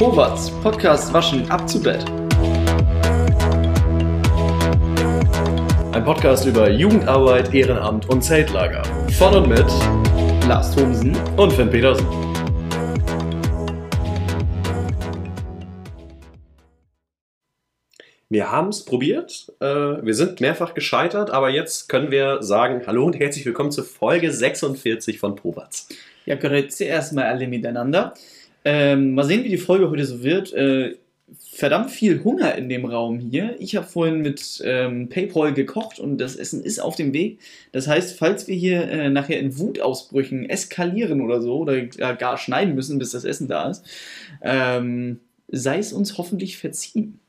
Howards Podcast Waschen ab zu Bett. Ein Podcast über Jugendarbeit, Ehrenamt und Zeltlager. Von und mit Lars Thomsen. und Finn Petersen. Wir haben es probiert. Äh, wir sind mehrfach gescheitert, aber jetzt können wir sagen: Hallo und herzlich willkommen zur Folge 46 von Probatz. Ja, grüezi erstmal alle miteinander. Ähm, mal sehen, wie die Folge heute so wird. Äh, verdammt viel Hunger in dem Raum hier. Ich habe vorhin mit ähm, PayPal gekocht und das Essen ist auf dem Weg. Das heißt, falls wir hier äh, nachher in Wutausbrüchen eskalieren oder so oder gar schneiden müssen, bis das Essen da ist, ähm, sei es uns hoffentlich verziehen.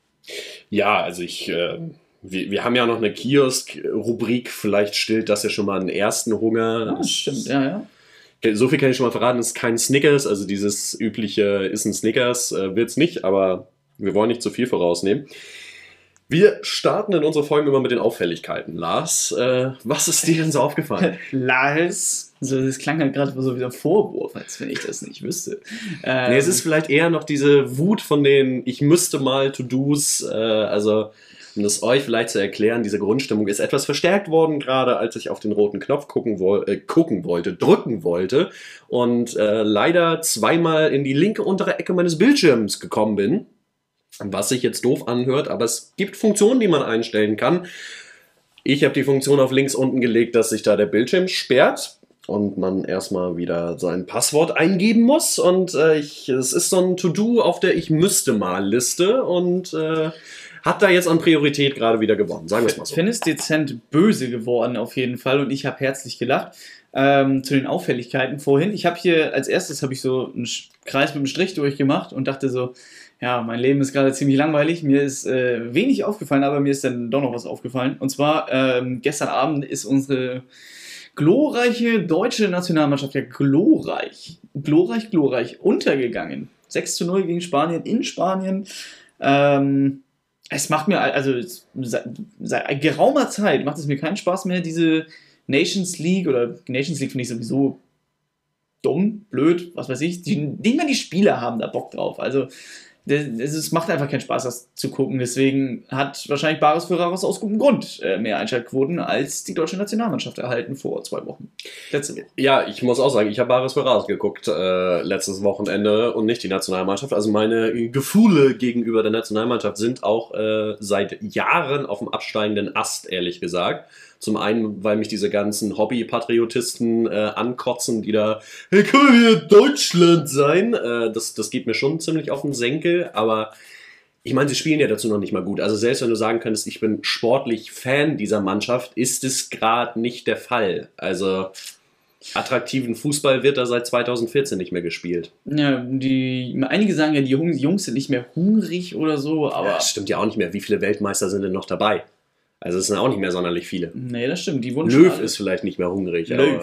Ja, also ich. Äh, wir, wir haben ja noch eine Kiosk-Rubrik. Vielleicht stillt das ja schon mal einen ersten Hunger. Ah, stimmt, ja, ja. So viel kann ich schon mal verraten, es ist kein Snickers, also dieses übliche ist ein Snickers, äh, wird es nicht, aber wir wollen nicht zu viel vorausnehmen. Wir starten in unsere Folgen immer mit den Auffälligkeiten. Lars, äh, was ist dir denn so aufgefallen? Lars. Also das klang halt gerade so wie ein Vorwurf, als wenn ich das nicht wüsste. Ähm, nee, es ist vielleicht eher noch diese Wut von den Ich müsste mal To-Dos, äh, also um das euch vielleicht zu erklären, diese Grundstimmung ist etwas verstärkt worden, gerade als ich auf den roten Knopf gucken, woll äh, gucken wollte, drücken wollte und äh, leider zweimal in die linke untere Ecke meines Bildschirms gekommen bin. Was sich jetzt doof anhört, aber es gibt Funktionen, die man einstellen kann. Ich habe die Funktion auf links unten gelegt, dass sich da der Bildschirm sperrt und man erstmal wieder sein Passwort eingeben muss. Und äh, ich, es ist so ein To-Do auf der Ich müsste mal Liste und äh, hat da jetzt an Priorität gerade wieder gewonnen. Sagen wir es mal so. Finn ist dezent böse geworden auf jeden Fall und ich habe herzlich gelacht. Ähm, zu den Auffälligkeiten vorhin. Ich habe hier als erstes habe ich so einen Kreis mit einem Strich durchgemacht und dachte so, ja, mein Leben ist gerade ziemlich langweilig. Mir ist äh, wenig aufgefallen, aber mir ist dann doch noch was aufgefallen. Und zwar ähm, gestern Abend ist unsere glorreiche deutsche Nationalmannschaft ja glorreich, glorreich, glorreich untergegangen. 6 zu 0 gegen Spanien in Spanien. Ähm, es macht mir, also seit, seit geraumer Zeit macht es mir keinen Spaß mehr, diese Nations League oder Nations League finde ich sowieso dumm, blöd, was weiß ich. Die, nicht mal die Spieler haben da Bock drauf. Also es macht einfach keinen Spaß, das zu gucken. Deswegen hat wahrscheinlich Baris Ferraris aus gutem Grund äh, mehr Einschaltquoten als die deutsche Nationalmannschaft erhalten vor zwei Wochen. Letzte Woche. Ja, ich muss auch sagen, ich habe Bares für Ras geguckt äh, letztes Wochenende und nicht die Nationalmannschaft. Also meine Gefühle gegenüber der Nationalmannschaft sind auch äh, seit Jahren auf dem absteigenden Ast, ehrlich gesagt. Zum einen, weil mich diese ganzen Hobby-Patriotisten äh, ankotzen, die da, hey, können wir Deutschland sein? Äh, das, das geht mir schon ziemlich auf den Senkel, aber ich meine, sie spielen ja dazu noch nicht mal gut. Also selbst wenn du sagen könntest, ich bin sportlich Fan dieser Mannschaft, ist es gerade nicht der Fall. Also attraktiven Fußball wird da seit 2014 nicht mehr gespielt. Ja, die, einige sagen ja, die Jungs, Jungs sind nicht mehr hungrig oder so, aber. Aber das stimmt ja auch nicht mehr. Wie viele Weltmeister sind denn noch dabei? Also es sind auch nicht mehr sonderlich viele. Nee, das stimmt. Die wurden Löw ist vielleicht nicht mehr hungrig. Löw.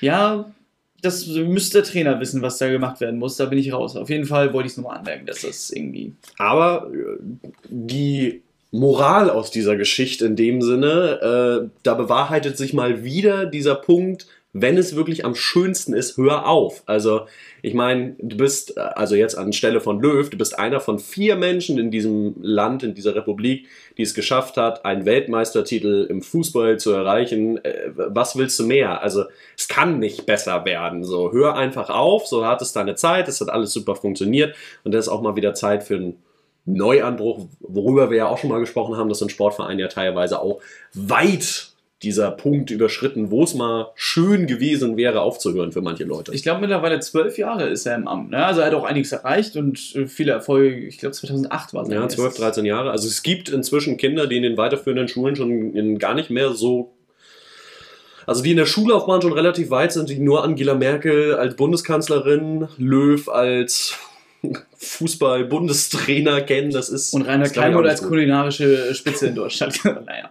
Ja, das müsste der Trainer wissen, was da gemacht werden muss. Da bin ich raus. Auf jeden Fall wollte ich es nochmal anmerken, dass das irgendwie. Aber äh, die Moral aus dieser Geschichte in dem Sinne, äh, da bewahrheitet sich mal wieder dieser Punkt, wenn es wirklich am schönsten ist, hör auf. Also, ich meine, du bist, äh, also jetzt anstelle von Löw, du bist einer von vier Menschen in diesem Land, in dieser Republik, die es geschafft hat, einen Weltmeistertitel im Fußball zu erreichen. Äh, was willst du mehr? Also, es kann nicht besser werden. So, hör einfach auf, so hat es deine Zeit, es hat alles super funktioniert und dann ist auch mal wieder Zeit für einen Neuanbruch, worüber wir ja auch schon mal gesprochen haben, dass ein Verein ja teilweise auch weit dieser Punkt überschritten, wo es mal schön gewesen wäre, aufzuhören für manche Leute. Ich glaube, mittlerweile zwölf Jahre ist er im Amt. Ne? Also er hat auch einiges erreicht und äh, viele Erfolge. Ich glaube, 2008 war es. ja, 12, 13 Jahre. Also es gibt inzwischen Kinder, die in den weiterführenden Schulen schon in gar nicht mehr so also die in der Schullaufbahn schon relativ weit sind, die nur Angela Merkel als Bundeskanzlerin, Löw als Fußball-Bundestrainer kennen. Das ist Und Rainer Kalmund als kulinarische Spitze in Deutschland. naja.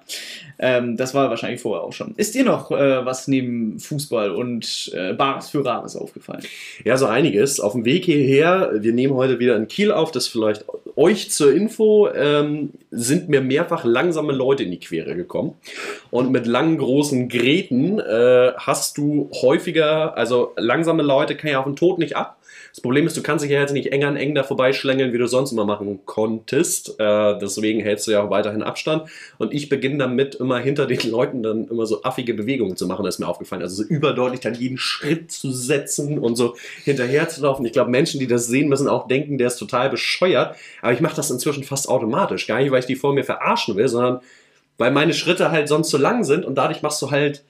Ähm, das war wahrscheinlich vorher auch schon. Ist dir noch äh, was neben Fußball und äh, Bares für Rares aufgefallen? Ja, so einiges. Auf dem Weg hierher, wir nehmen heute wieder in Kiel auf, das vielleicht euch zur Info, ähm, sind mir mehrfach langsame Leute in die Quere gekommen. Und mit langen, großen Gräten äh, hast du häufiger, also langsame Leute kann ja auf den Tod nicht ab. Das Problem ist, du kannst dich ja jetzt nicht eng an eng da vorbeischlängeln, wie du sonst immer machen konntest. Äh, deswegen hältst du ja auch weiterhin Abstand. Und ich beginne damit, immer hinter den Leuten dann immer so affige Bewegungen zu machen, das ist mir aufgefallen. Also so überdeutlich dann jeden Schritt zu setzen und so hinterher zu laufen. Ich glaube, Menschen, die das sehen, müssen auch denken, der ist total bescheuert. Aber ich mache das inzwischen fast automatisch. Gar nicht, weil ich die vor mir verarschen will, sondern weil meine Schritte halt sonst so lang sind und dadurch machst du halt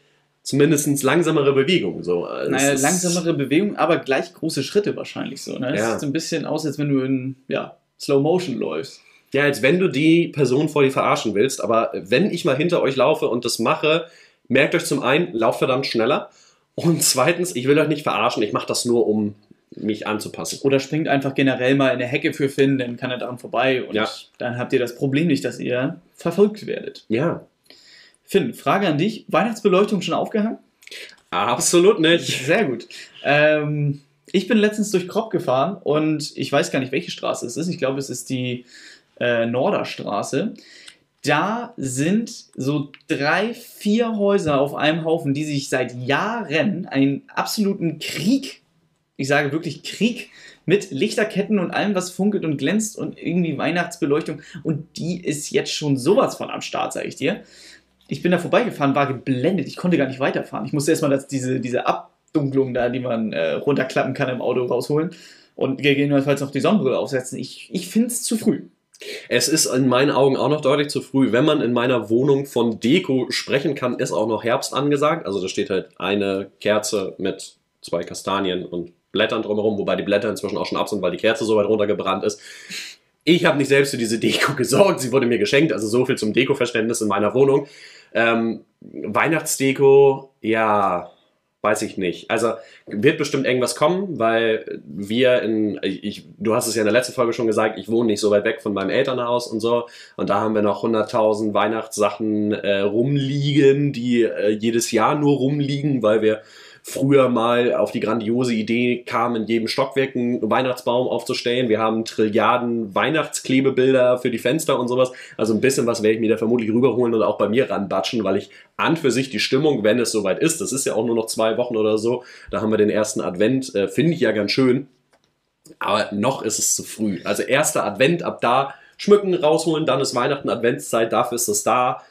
zumindest langsamere Bewegungen. So. Naja, langsamere Bewegungen, aber gleich große Schritte wahrscheinlich so. Ne? Es ja. sieht ein bisschen aus, als wenn du in ja, Slow Motion läufst. Ja, als wenn du die Person vor dir verarschen willst. Aber wenn ich mal hinter euch laufe und das mache, merkt euch zum einen, lauft verdammt schneller. Und zweitens, ich will euch nicht verarschen, ich mache das nur, um mich anzupassen. Oder springt einfach generell mal in der Hecke für Finn, dann kann er daran vorbei und ja. dann habt ihr das Problem nicht, dass ihr verfolgt werdet. Ja. Finn, Frage an dich. Weihnachtsbeleuchtung schon aufgehangen? Absolut nicht. Sehr gut. Ähm, ich bin letztens durch Kropp gefahren und ich weiß gar nicht, welche Straße es ist. Ich glaube, es ist die äh, Norderstraße. Da sind so drei, vier Häuser auf einem Haufen, die sich seit Jahren einen absoluten Krieg, ich sage wirklich Krieg, mit Lichterketten und allem, was funkelt und glänzt und irgendwie Weihnachtsbeleuchtung. Und die ist jetzt schon sowas von am Start, sage ich dir ich bin da vorbeigefahren, war geblendet. Ich konnte gar nicht weiterfahren. Ich musste erstmal diese, diese Abdunklung da, die man äh, runterklappen kann im Auto, rausholen und gegebenenfalls noch die Sonnenbrille aufsetzen. Ich, ich finde es zu früh. Es ist in meinen Augen auch noch deutlich zu früh. Wenn man in meiner Wohnung von Deko sprechen kann, ist auch noch Herbst angesagt. Also da steht halt eine Kerze mit zwei Kastanien und Blättern drumherum, wobei die Blätter inzwischen auch schon ab sind, weil die Kerze so weit runtergebrannt ist. Ich habe nicht selbst für diese Deko gesorgt, sie wurde mir geschenkt, also so viel zum Deko-Verständnis in meiner Wohnung. Ähm, Weihnachtsdeko, ja, weiß ich nicht. Also wird bestimmt irgendwas kommen, weil wir in, ich, du hast es ja in der letzten Folge schon gesagt, ich wohne nicht so weit weg von meinem Elternhaus und so. Und da haben wir noch 100.000 Weihnachtssachen äh, rumliegen, die äh, jedes Jahr nur rumliegen, weil wir früher mal auf die grandiose Idee kam, in jedem Stockwerk einen Weihnachtsbaum aufzustellen. Wir haben Trilliarden Weihnachtsklebebilder für die Fenster und sowas. Also ein bisschen was werde ich mir da vermutlich rüberholen und auch bei mir ranbatschen, weil ich an für sich die Stimmung, wenn es soweit ist, das ist ja auch nur noch zwei Wochen oder so, da haben wir den ersten Advent, äh, finde ich ja ganz schön. Aber noch ist es zu früh. Also erster Advent, ab da schmücken, rausholen, dann ist Weihnachten, Adventszeit, dafür ist es da.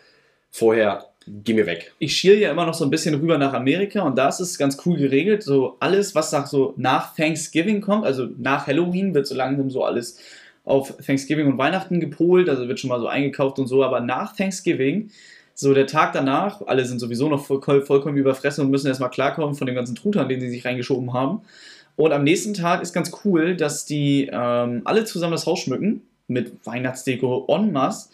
Vorher geh mir weg. Ich schiele ja immer noch so ein bisschen rüber nach Amerika und da ist es ganz cool geregelt. So alles, was nach, so nach Thanksgiving kommt, also nach Halloween, wird so langsam so alles auf Thanksgiving und Weihnachten gepolt, also wird schon mal so eingekauft und so, aber nach Thanksgiving, so der Tag danach, alle sind sowieso noch voll, vollkommen überfressen und müssen erstmal klarkommen von dem ganzen Truthahn, den sie sich reingeschoben haben. Und am nächsten Tag ist ganz cool, dass die ähm, alle zusammen das Haus schmücken mit Weihnachtsdeko en masse.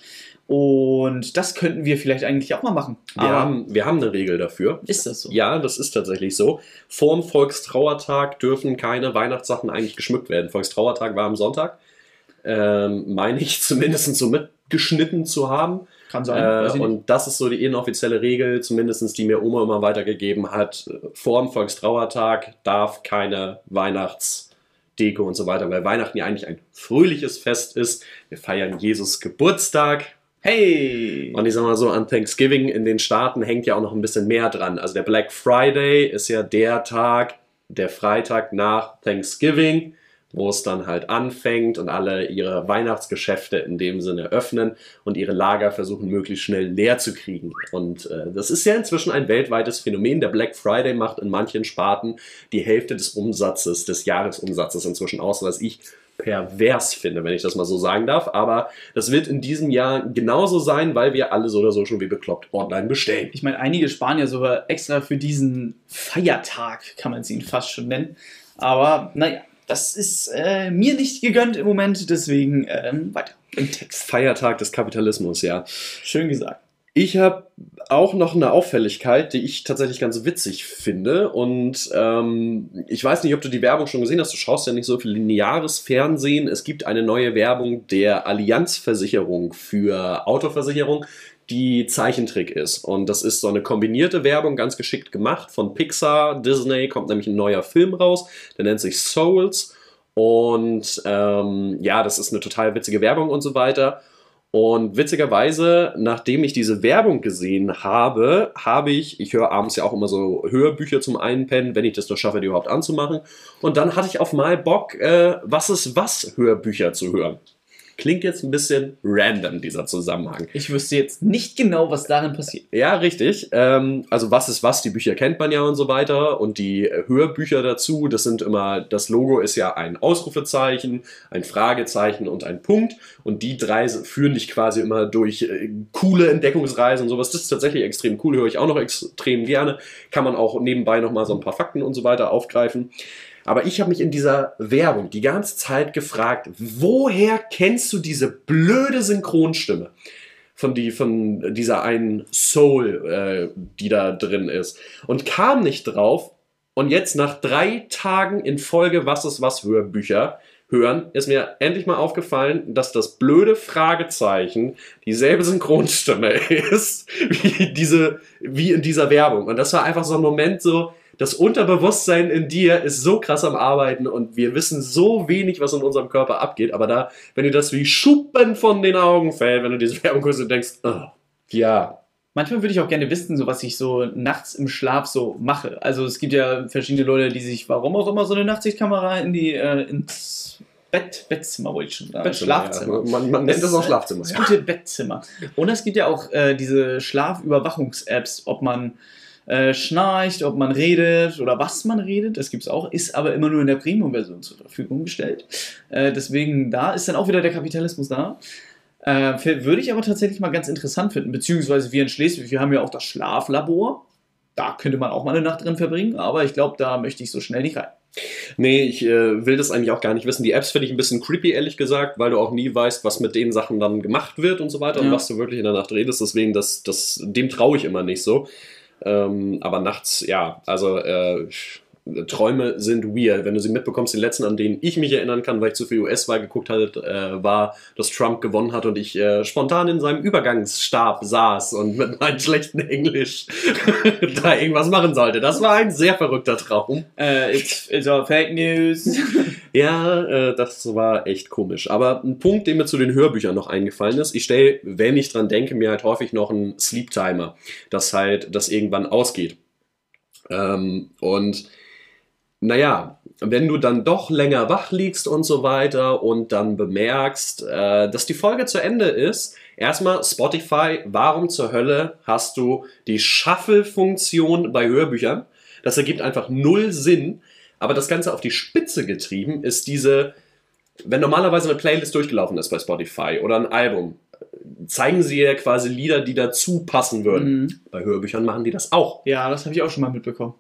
Und das könnten wir vielleicht eigentlich auch mal machen. Wir, haben, wir haben eine Regel dafür. Ist das so? Ja, das ist tatsächlich so. Vorm Volkstrauertag dürfen keine Weihnachtssachen eigentlich geschmückt werden. Volkstrauertag war am Sonntag. Ähm, meine ich zumindest so mitgeschnitten zu haben. Kann sein. Äh, und das ist so die inoffizielle Regel, zumindest die mir Oma immer weitergegeben hat. Vor dem Volkstrauertag darf keine Weihnachtsdeko und so weiter, weil Weihnachten ja eigentlich ein fröhliches Fest ist. Wir feiern Jesus Geburtstag, Hey! Und ich sag mal so, an Thanksgiving in den Staaten hängt ja auch noch ein bisschen mehr dran. Also der Black Friday ist ja der Tag, der Freitag nach Thanksgiving, wo es dann halt anfängt und alle ihre Weihnachtsgeschäfte in dem Sinne öffnen und ihre Lager versuchen möglichst schnell leer zu kriegen. Und äh, das ist ja inzwischen ein weltweites Phänomen. Der Black Friday macht in manchen Sparten die Hälfte des Umsatzes, des Jahresumsatzes inzwischen aus, was ich pervers finde, wenn ich das mal so sagen darf. Aber das wird in diesem Jahr genauso sein, weil wir alle so oder so schon wie bekloppt online bestellen. Ich meine, einige sparen ja sogar extra für diesen Feiertag, kann man es ihn fast schon nennen. Aber naja, das ist äh, mir nicht gegönnt im Moment, deswegen ähm, weiter im Text. Feiertag des Kapitalismus, ja. Schön gesagt. Ich habe auch noch eine Auffälligkeit, die ich tatsächlich ganz witzig finde. Und ähm, ich weiß nicht, ob du die Werbung schon gesehen hast. Du schaust ja nicht so viel lineares Fernsehen. Es gibt eine neue Werbung der Allianzversicherung für Autoversicherung, die Zeichentrick ist. Und das ist so eine kombinierte Werbung, ganz geschickt gemacht von Pixar, Disney. Kommt nämlich ein neuer Film raus, der nennt sich Souls. Und ähm, ja, das ist eine total witzige Werbung und so weiter. Und witzigerweise, nachdem ich diese Werbung gesehen habe, habe ich, ich höre abends ja auch immer so Hörbücher zum Einpennen, wenn ich das noch schaffe, die überhaupt anzumachen. Und dann hatte ich auf mal Bock, äh, was ist was Hörbücher zu hören. Klingt jetzt ein bisschen random, dieser Zusammenhang. Ich wüsste jetzt nicht genau, was darin passiert. Ja, richtig. Ähm, also was ist was, die Bücher kennt man ja und so weiter. Und die Hörbücher dazu, das sind immer, das Logo ist ja ein Ausrufezeichen, ein Fragezeichen und ein Punkt. Und die drei führen dich quasi immer durch äh, coole Entdeckungsreisen und sowas. Das ist tatsächlich extrem cool, höre ich auch noch extrem gerne. Kann man auch nebenbei nochmal so ein paar Fakten und so weiter aufgreifen. Aber ich habe mich in dieser Werbung die ganze Zeit gefragt, woher kennst du diese blöde Synchronstimme? Von, die, von dieser einen Soul, äh, die da drin ist. Und kam nicht drauf. Und jetzt nach drei Tagen in Folge Was ist was Hörbücher hören, ist mir endlich mal aufgefallen, dass das blöde Fragezeichen dieselbe Synchronstimme ist wie, diese, wie in dieser Werbung. Und das war einfach so ein Moment so, das Unterbewusstsein in dir ist so krass am Arbeiten und wir wissen so wenig, was in unserem Körper abgeht. Aber da, wenn dir das wie Schuppen von den Augen fällt, wenn du diese Werbung guckst und denkst, oh, ja. Manchmal würde ich auch gerne wissen, so was ich so nachts im Schlaf so mache. Also es gibt ja verschiedene Leute, die sich, warum auch immer, so eine Nachtsichtkamera in die, äh, ins Bett, Bettzimmer wollte ich schon sagen. Schlafzimmer. Ja. Man, man nennt das auch Schlafzimmer. Das ja. gute Bettzimmer. Und es gibt ja auch äh, diese Schlafüberwachungs-Apps, ob man äh, schnarcht, ob man redet oder was man redet. Das gibt es auch, ist aber immer nur in der Premium-Version zur Verfügung gestellt. Äh, deswegen, da ist dann auch wieder der Kapitalismus da. Äh, würde ich aber tatsächlich mal ganz interessant finden, beziehungsweise wir in Schleswig, wir haben ja auch das Schlaflabor. Da könnte man auch mal eine Nacht drin verbringen, aber ich glaube, da möchte ich so schnell nicht rein. Nee, ich äh, will das eigentlich auch gar nicht wissen. Die Apps finde ich ein bisschen creepy, ehrlich gesagt, weil du auch nie weißt, was mit den Sachen dann gemacht wird und so weiter ja. und was du wirklich in der Nacht redest. Deswegen, das, das, dem traue ich immer nicht so. Ähm, aber nachts, ja, also äh, Träume sind weird. Wenn du sie mitbekommst, die letzten, an denen ich mich erinnern kann, weil ich zu viel US-Wahl geguckt hatte, äh, war, dass Trump gewonnen hat und ich äh, spontan in seinem Übergangsstab saß und mit meinem schlechten Englisch da irgendwas machen sollte. Das war ein sehr verrückter Traum. Uh, it's, it's all fake news. ja, äh, das war echt komisch. Aber ein Punkt, der mir zu den Hörbüchern noch eingefallen ist, ich stelle, wenn ich dran denke, mir halt häufig noch einen Sleep Timer, dass halt das irgendwann ausgeht. Ähm, und naja, wenn du dann doch länger wach liegst und so weiter und dann bemerkst, äh, dass die Folge zu Ende ist, erstmal Spotify, warum zur Hölle hast du die Shuffle-Funktion bei Hörbüchern? Das ergibt einfach null Sinn, aber das Ganze auf die Spitze getrieben ist diese, wenn normalerweise eine Playlist durchgelaufen ist bei Spotify oder ein Album, zeigen sie ja quasi Lieder, die dazu passen würden. Mhm. Bei Hörbüchern machen die das auch. Ja, das habe ich auch schon mal mitbekommen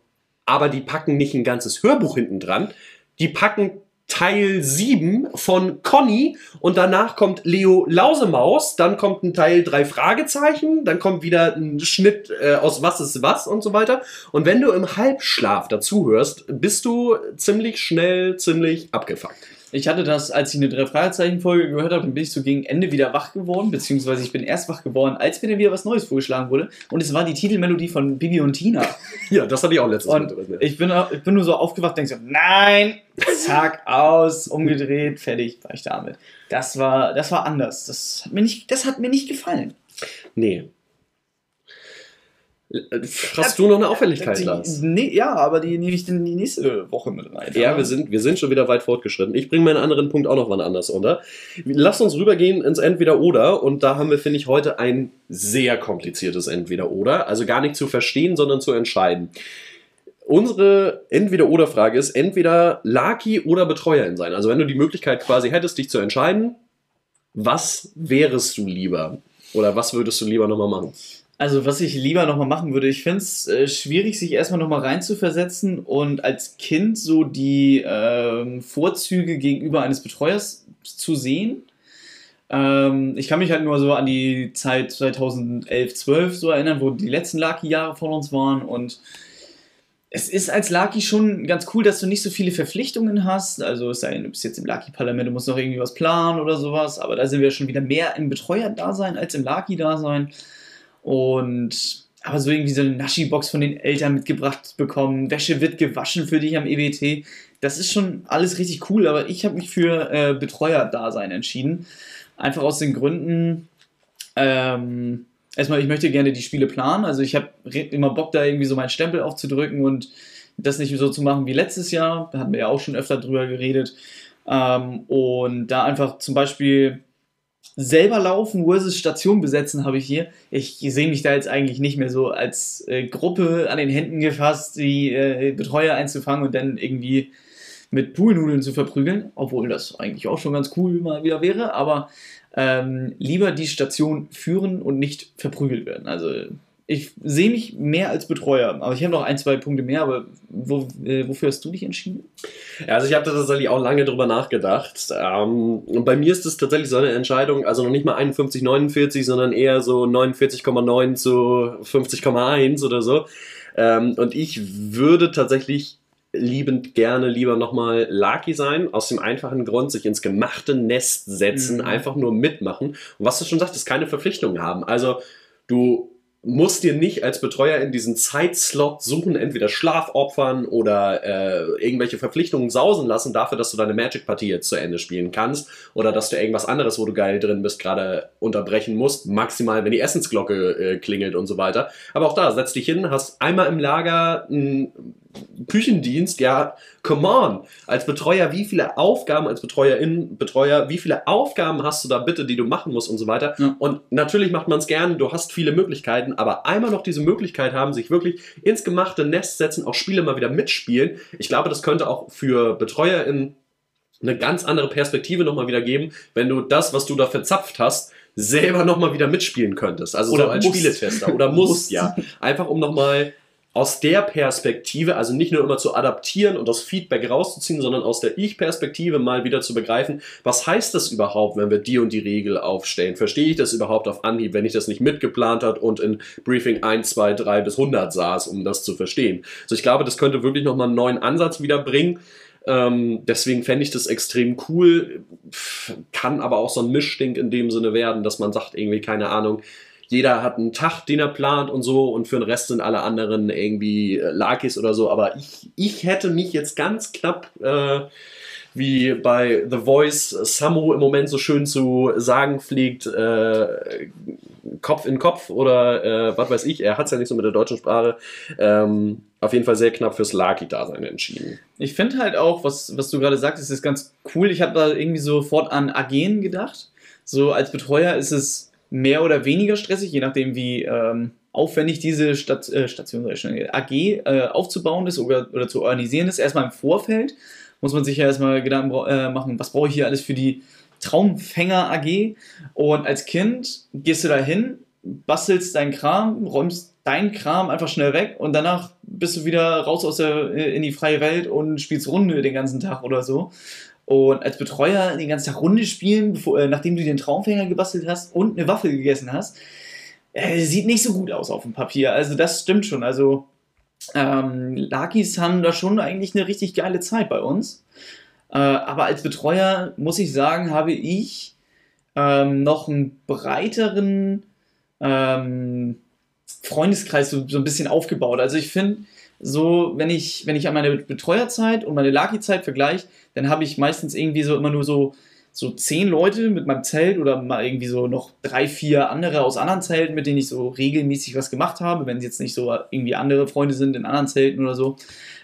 aber die packen nicht ein ganzes Hörbuch hinten dran. Die packen Teil 7 von Conny und danach kommt Leo Lausemaus, dann kommt ein Teil 3 Fragezeichen, dann kommt wieder ein Schnitt äh, aus Was ist was und so weiter. Und wenn du im Halbschlaf dazuhörst, bist du ziemlich schnell ziemlich abgefuckt. Ich hatte das, als ich eine Drei-Fragezeichen-Folge gehört habe, dann bin ich so gegen Ende wieder wach geworden, beziehungsweise ich bin erst wach geworden, als mir dann wieder was Neues vorgeschlagen wurde. Und es war die Titelmelodie von Bibi und Tina. ja, das hatte ich auch letztens und mit. Ich bin, ich bin nur so aufgewacht, denke so, nein, zack, aus, umgedreht, fertig, war ich damit. Das war, das war anders. Das hat mir nicht, das hat mir nicht gefallen. Nee, Hast du noch eine Auffälligkeit, Lars? Nee, ja, aber die nehme ich dann die nächste Woche mit rein. Ja, wir sind, wir sind schon wieder weit fortgeschritten. Ich bringe meinen anderen Punkt auch noch mal anders unter. Lass uns rübergehen ins Entweder-Oder. Und da haben wir, finde ich, heute ein sehr kompliziertes Entweder-Oder. Also gar nicht zu verstehen, sondern zu entscheiden. Unsere Entweder-Oder-Frage ist entweder Lucky oder Betreuerin sein. Also wenn du die Möglichkeit quasi hättest, dich zu entscheiden, was wärest du lieber? Oder was würdest du lieber nochmal machen? Also, was ich lieber nochmal machen würde, ich finde es äh, schwierig, sich erstmal nochmal reinzuversetzen und als Kind so die ähm, Vorzüge gegenüber eines Betreuers zu sehen. Ähm, ich kann mich halt nur so an die Zeit 2011, 12 so erinnern, wo die letzten Lucky-Jahre von uns waren und es ist als Lucky schon ganz cool, dass du nicht so viele Verpflichtungen hast. Also es sei denn, du bist jetzt im Lucky-Parlament, du musst noch irgendwie was planen oder sowas, aber da sind wir schon wieder mehr im Betreuer-Dasein als im Lucky-Dasein. Und aber so irgendwie so eine Naschi-Box von den Eltern mitgebracht bekommen, Wäsche wird gewaschen für dich am EBT. Das ist schon alles richtig cool, aber ich habe mich für äh, Betreuer-Dasein entschieden. Einfach aus den Gründen, Ähm, erstmal, ich möchte gerne die Spiele planen. Also ich habe immer Bock, da irgendwie so meinen Stempel aufzudrücken und das nicht so zu machen wie letztes Jahr. Da hatten wir ja auch schon öfter drüber geredet. Ähm, und da einfach zum Beispiel selber laufen versus Station besetzen habe ich hier. Ich sehe mich da jetzt eigentlich nicht mehr so als äh, Gruppe an den Händen gefasst, die äh, Betreuer einzufangen und dann irgendwie mit Poolnudeln zu verprügeln, obwohl das eigentlich auch schon ganz cool mal wieder wäre, aber ähm, lieber die Station führen und nicht verprügelt werden. Also ich sehe mich mehr als Betreuer, aber ich habe noch ein, zwei Punkte mehr, aber wo, äh, wofür hast du dich entschieden? Ja, also ich habe da tatsächlich auch lange drüber nachgedacht. Ähm, und bei mir ist es tatsächlich so eine Entscheidung, also noch nicht mal 51, 49, sondern eher so 49,9 zu 50,1 oder so. Ähm, und ich würde tatsächlich liebend gerne lieber nochmal Lucky sein, aus dem einfachen Grund, sich ins gemachte Nest setzen, mhm. einfach nur mitmachen. Und was du schon sagtest, keine Verpflichtungen haben. Also du musst dir nicht als Betreuer in diesen Zeitslot suchen, entweder Schlaf opfern oder äh, irgendwelche Verpflichtungen sausen lassen dafür, dass du deine Magic-Partie jetzt zu Ende spielen kannst oder dass du irgendwas anderes, wo du geil drin bist, gerade unterbrechen musst, maximal, wenn die Essensglocke äh, klingelt und so weiter. Aber auch da, setz dich hin, hast einmal im Lager ein Küchendienst, ja, come on. Als Betreuer, wie viele Aufgaben, als Betreuerin, Betreuer, wie viele Aufgaben hast du da bitte, die du machen musst und so weiter. Ja. Und natürlich macht man es gerne, du hast viele Möglichkeiten, aber einmal noch diese Möglichkeit haben, sich wirklich ins gemachte Nest setzen, auch Spiele mal wieder mitspielen. Ich glaube, das könnte auch für BetreuerInnen eine ganz andere Perspektive nochmal wieder geben, wenn du das, was du da verzapft hast, selber nochmal wieder mitspielen könntest. Also oder so als musst. Spieletester. Oder musst, ja. Einfach um nochmal aus der Perspektive, also nicht nur immer zu adaptieren und das Feedback rauszuziehen, sondern aus der Ich-Perspektive mal wieder zu begreifen, was heißt das überhaupt, wenn wir die und die Regel aufstellen? Verstehe ich das überhaupt auf Anhieb, wenn ich das nicht mitgeplant hat und in Briefing 1, 2, 3 bis 100 saß, um das zu verstehen? Also ich glaube, das könnte wirklich nochmal einen neuen Ansatz wieder bringen. Ähm, deswegen fände ich das extrem cool, kann aber auch so ein Mischding in dem Sinne werden, dass man sagt, irgendwie, keine Ahnung, jeder hat einen Tag, den er plant und so und für den Rest sind alle anderen irgendwie äh, Lakis oder so. Aber ich, ich hätte mich jetzt ganz knapp, äh, wie bei The Voice Samu im Moment so schön zu sagen fliegt, äh, Kopf in Kopf oder äh, was weiß ich, er hat es ja nicht so mit der deutschen Sprache, ähm, auf jeden Fall sehr knapp fürs Laki-Dasein entschieden. Ich finde halt auch, was, was du gerade sagtest, ist ganz cool. Ich habe da irgendwie sofort an Agen gedacht. So als Betreuer ist es mehr oder weniger stressig, je nachdem, wie ähm, aufwendig diese Stat äh, Station, AG äh, aufzubauen ist oder, oder zu organisieren ist. Erstmal im Vorfeld muss man sich ja erstmal Gedanken äh, machen, was brauche ich hier alles für die Traumfänger AG. Und als Kind gehst du da hin, bastelst deinen Kram, räumst deinen Kram einfach schnell weg und danach bist du wieder raus aus der, äh, in die freie Welt und spielst Runde den ganzen Tag oder so. Und als Betreuer den ganzen Tag Runde spielen, bevor, äh, nachdem du den Traumfänger gebastelt hast und eine Waffe gegessen hast, äh, sieht nicht so gut aus auf dem Papier. Also das stimmt schon. Also ähm, Lakis haben da schon eigentlich eine richtig geile Zeit bei uns. Äh, aber als Betreuer muss ich sagen, habe ich ähm, noch einen breiteren ähm, Freundeskreis so, so ein bisschen aufgebaut. Also ich finde, so, wenn ich, wenn ich an meine Betreuerzeit und meine Lucky-Zeit vergleiche, dann habe ich meistens irgendwie so immer nur so, so zehn Leute mit meinem Zelt oder mal irgendwie so noch drei, vier andere aus anderen Zelten, mit denen ich so regelmäßig was gemacht habe, wenn es jetzt nicht so irgendwie andere Freunde sind in anderen Zelten oder so.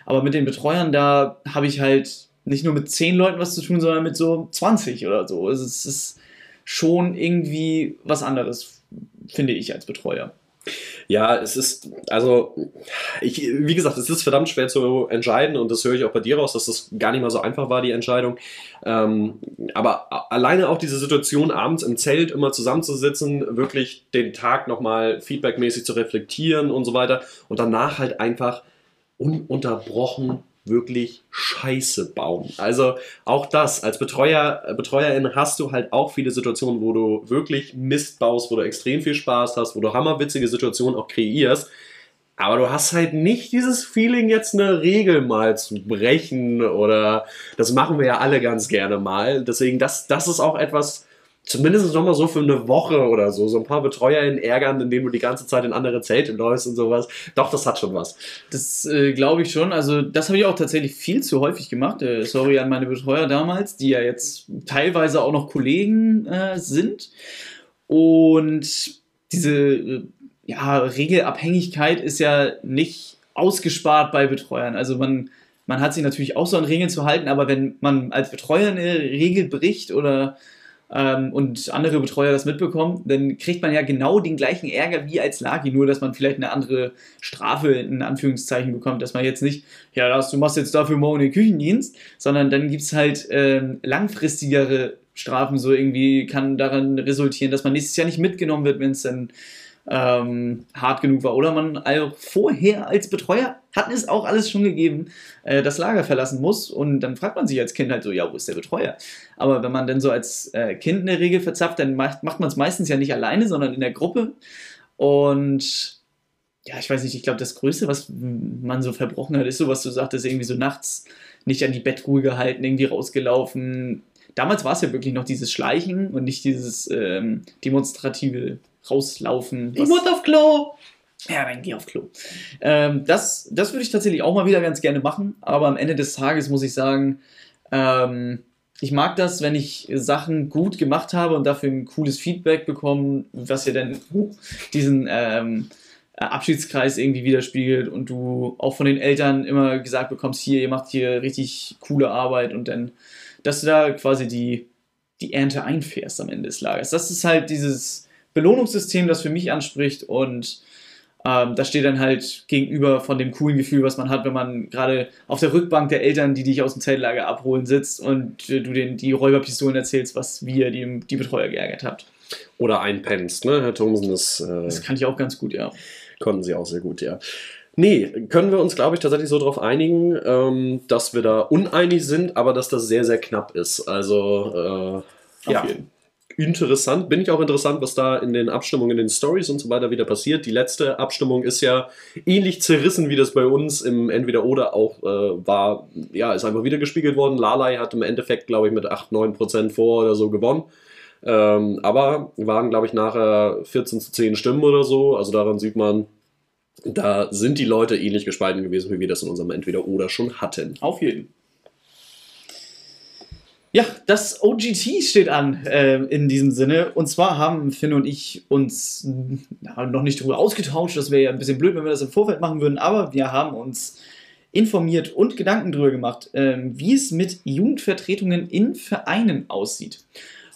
Aber mit den Betreuern, da habe ich halt nicht nur mit zehn Leuten was zu tun, sondern mit so 20 oder so. Also es ist schon irgendwie was anderes, finde ich als Betreuer. Ja, es ist, also, ich, wie gesagt, es ist verdammt schwer zu entscheiden und das höre ich auch bei dir raus, dass das gar nicht mal so einfach war, die Entscheidung. Ähm, aber alleine auch diese Situation, abends im Zelt immer zusammenzusitzen, wirklich den Tag nochmal feedbackmäßig zu reflektieren und so weiter und danach halt einfach ununterbrochen wirklich Scheiße bauen. Also auch das, als Betreuer, Betreuerin hast du halt auch viele Situationen, wo du wirklich Mist baust, wo du extrem viel Spaß hast, wo du hammerwitzige Situationen auch kreierst. Aber du hast halt nicht dieses Feeling, jetzt eine Regel mal zu brechen oder das machen wir ja alle ganz gerne mal. Deswegen, das, das ist auch etwas, zumindest nochmal so für eine Woche oder so, so ein paar BetreuerInnen ärgern, indem du die ganze Zeit in andere Zelte läufst und sowas. Doch, das hat schon was. Das äh, glaube ich schon. Also, das habe ich auch tatsächlich viel zu häufig gemacht. Äh, sorry an meine Betreuer damals, die ja jetzt teilweise auch noch Kollegen äh, sind. Und diese äh, ja, Regelabhängigkeit ist ja nicht ausgespart bei Betreuern. Also man, man hat sich natürlich auch so an Regeln zu halten, aber wenn man als Betreuer eine Regel bricht oder ähm, und andere Betreuer das mitbekommen, dann kriegt man ja genau den gleichen Ärger wie als Lagi, nur dass man vielleicht eine andere Strafe in Anführungszeichen bekommt, dass man jetzt nicht, ja, das, du machst jetzt dafür morgen den Küchendienst, sondern dann gibt es halt ähm, langfristigere Strafen, so irgendwie kann daran resultieren, dass man nächstes Jahr nicht mitgenommen wird, wenn es dann ähm, hart genug war. Oder man also vorher als Betreuer hat es auch alles schon gegeben, äh, das Lager verlassen muss. Und dann fragt man sich als Kind halt so, ja, wo ist der Betreuer? Aber wenn man dann so als äh, Kind eine Regel verzapft, dann macht, macht man es meistens ja nicht alleine, sondern in der Gruppe. Und ja, ich weiß nicht, ich glaube, das Größte, was man so verbrochen hat, ist so, was du sagtest, irgendwie so nachts nicht an die Bettruhe gehalten, irgendwie rausgelaufen. Damals war es ja wirklich noch dieses Schleichen und nicht dieses ähm, demonstrative rauslaufen. Ich muss auf Klo. Ja, dann geh auf Klo. Ähm, das, das würde ich tatsächlich auch mal wieder ganz gerne machen, aber am Ende des Tages muss ich sagen, ähm, ich mag das, wenn ich Sachen gut gemacht habe und dafür ein cooles Feedback bekomme, was ja dann uh, diesen ähm, Abschiedskreis irgendwie widerspiegelt und du auch von den Eltern immer gesagt bekommst, hier, ihr macht hier richtig coole Arbeit und dann, dass du da quasi die, die Ernte einfährst am Ende des Lagers. Das ist halt dieses, Belohnungssystem, das für mich anspricht und ähm, das steht dann halt gegenüber von dem coolen Gefühl, was man hat, wenn man gerade auf der Rückbank der Eltern, die dich aus dem Zeltlager abholen, sitzt und äh, du denen die Räuberpistolen erzählst, was wir die, die Betreuer geärgert habt. Oder einpennst, ne, Herr Thomsen? Das, äh, das kann ich auch ganz gut, ja. Konnten Sie auch sehr gut, ja. Nee, können wir uns, glaube ich, tatsächlich so darauf einigen, ähm, dass wir da uneinig sind, aber dass das sehr, sehr knapp ist. Also, äh, ja. Jeden interessant. Bin ich auch interessant, was da in den Abstimmungen, in den Stories und so weiter wieder passiert. Die letzte Abstimmung ist ja ähnlich zerrissen, wie das bei uns im Entweder-Oder auch äh, war. Ja, ist einfach wieder gespiegelt worden. Lalai hat im Endeffekt, glaube ich, mit 8, 9 Prozent vor oder so gewonnen. Ähm, aber waren, glaube ich, nachher 14 zu 10 Stimmen oder so. Also daran sieht man, da sind die Leute ähnlich gespalten gewesen, wie wir das in unserem Entweder-Oder schon hatten. Auf jeden Fall. Ja, das OGT steht an äh, in diesem Sinne. Und zwar haben Finn und ich uns na, noch nicht darüber ausgetauscht. Das wäre ja ein bisschen blöd, wenn wir das im Vorfeld machen würden. Aber wir haben uns informiert und Gedanken darüber gemacht, äh, wie es mit Jugendvertretungen in Vereinen aussieht.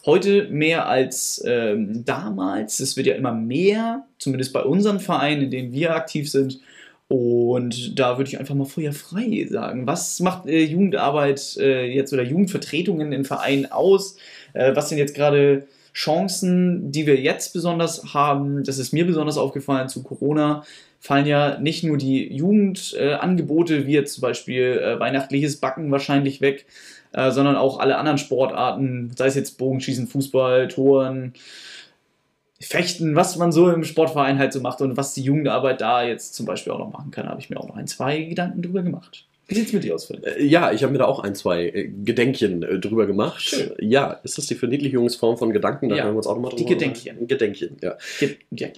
Heute mehr als ähm, damals. Es wird ja immer mehr, zumindest bei unseren Vereinen, in denen wir aktiv sind. Und da würde ich einfach mal Feuer frei sagen. Was macht äh, Jugendarbeit äh, jetzt oder Jugendvertretungen in Vereinen aus? Äh, was sind jetzt gerade Chancen, die wir jetzt besonders haben? Das ist mir besonders aufgefallen zu Corona. Fallen ja nicht nur die Jugendangebote, wie jetzt zum Beispiel äh, weihnachtliches Backen wahrscheinlich weg, äh, sondern auch alle anderen Sportarten, sei es jetzt Bogenschießen, Fußball, Toren, Fechten, was man so im Sportverein halt so macht und was die Jugendarbeit da jetzt zum Beispiel auch noch machen kann, habe ich mir auch noch ein, zwei Gedanken drüber gemacht. Wie sieht es mit dir aus, Philipp? Äh, ja, ich habe mir da auch ein, zwei äh, Gedenkchen äh, drüber gemacht. Schön. Ja, ist das die Verniedlichungsform von Gedanken? Da ja, wir uns auch nochmal drüber Die Gedenkchen. Gedenkchen, ja. Ge ja,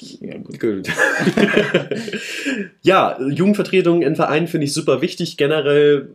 gut. ja, Jugendvertretung in Vereinen finde ich super wichtig. Generell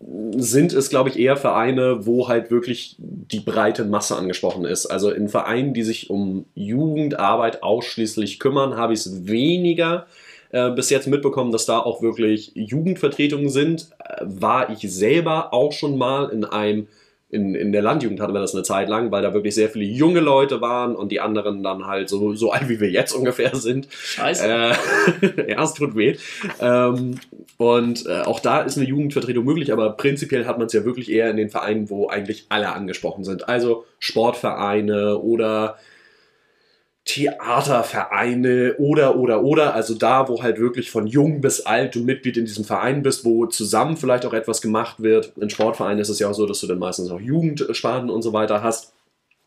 sind es, glaube ich, eher Vereine, wo halt wirklich die breite Masse angesprochen ist. Also in Vereinen, die sich um Jugendarbeit ausschließlich kümmern, habe ich es weniger äh, bis jetzt mitbekommen, dass da auch wirklich Jugendvertretungen sind. Äh, war ich selber auch schon mal in einem in, in der Landjugend hatten wir das eine Zeit lang, weil da wirklich sehr viele junge Leute waren und die anderen dann halt so, so alt wie wir jetzt ungefähr sind. Scheiße. Äh, ja, es tut weh. Ähm, und äh, auch da ist eine Jugendvertretung möglich, aber prinzipiell hat man es ja wirklich eher in den Vereinen, wo eigentlich alle angesprochen sind. Also Sportvereine oder Theatervereine oder, oder, oder, also da, wo halt wirklich von jung bis alt du Mitglied in diesem Verein bist, wo zusammen vielleicht auch etwas gemacht wird. In Sportvereinen ist es ja auch so, dass du dann meistens auch Jugendsparten und so weiter hast.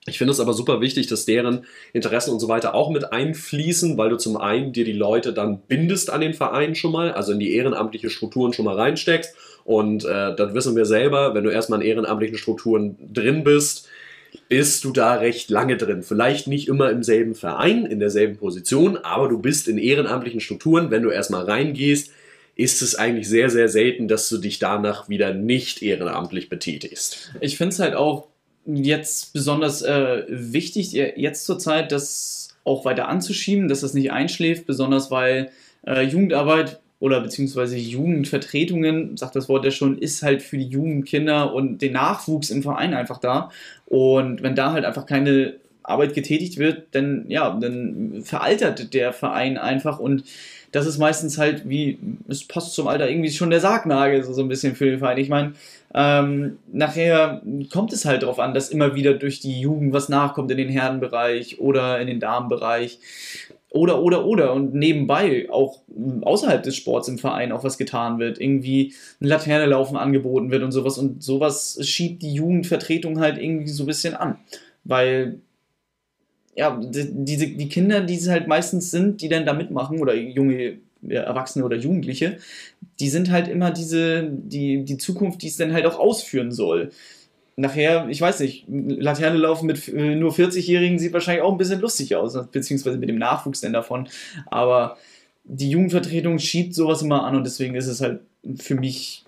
Ich finde es aber super wichtig, dass deren Interessen und so weiter auch mit einfließen, weil du zum einen dir die Leute dann bindest an den Verein schon mal, also in die ehrenamtliche Strukturen schon mal reinsteckst. Und äh, das wissen wir selber, wenn du erstmal in ehrenamtlichen Strukturen drin bist, bist du da recht lange drin. Vielleicht nicht immer im selben Verein, in derselben Position, aber du bist in ehrenamtlichen Strukturen. Wenn du erstmal reingehst, ist es eigentlich sehr, sehr selten, dass du dich danach wieder nicht ehrenamtlich betätigst. Ich finde es halt auch jetzt besonders äh, wichtig, jetzt zur Zeit, das auch weiter anzuschieben, dass das nicht einschläft, besonders weil äh, Jugendarbeit oder beziehungsweise Jugendvertretungen, sagt das Wort ja schon, ist halt für die Jugendkinder und den Nachwuchs im Verein einfach da. Und wenn da halt einfach keine Arbeit getätigt wird, dann ja, dann veraltert der Verein einfach und das ist meistens halt wie, es passt zum Alter irgendwie schon der Sargnagel, so, so ein bisschen für den Verein. Ich meine, ähm, nachher kommt es halt darauf an, dass immer wieder durch die Jugend was nachkommt in den Herrenbereich oder in den Damenbereich. Oder, oder, oder. Und nebenbei auch außerhalb des Sports im Verein auch was getan wird. Irgendwie ein Laternelaufen angeboten wird und sowas. Und sowas schiebt die Jugendvertretung halt irgendwie so ein bisschen an. Weil ja, die, die Kinder, die es halt meistens sind, die dann da mitmachen, oder junge Erwachsene oder Jugendliche, die sind halt immer diese, die, die Zukunft, die es dann halt auch ausführen soll. Nachher, ich weiß nicht, Laterne laufen mit äh, nur 40-Jährigen sieht wahrscheinlich auch ein bisschen lustig aus, beziehungsweise mit dem Nachwuchs denn davon. Aber die Jugendvertretung schiebt sowas immer an und deswegen ist es halt für mich,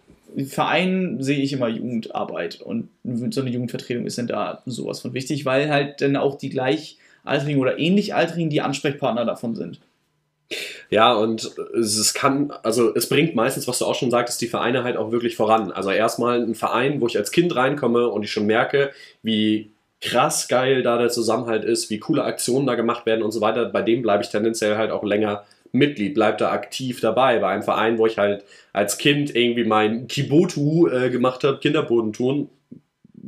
Verein sehe ich immer Jugendarbeit und so eine Jugendvertretung ist dann da sowas von wichtig, weil halt dann auch die gleich Altrigen oder ähnlich Altrigen die Ansprechpartner davon sind. Ja, und es kann, also es bringt meistens, was du auch schon sagtest, die Vereine halt auch wirklich voran. Also erstmal ein Verein, wo ich als Kind reinkomme und ich schon merke, wie krass geil da der Zusammenhalt ist, wie coole Aktionen da gemacht werden und so weiter. Bei dem bleibe ich tendenziell halt auch länger Mitglied, bleibe da aktiv dabei. Bei einem Verein, wo ich halt als Kind irgendwie mein Kibotu äh, gemacht habe, Kinderbodentouren,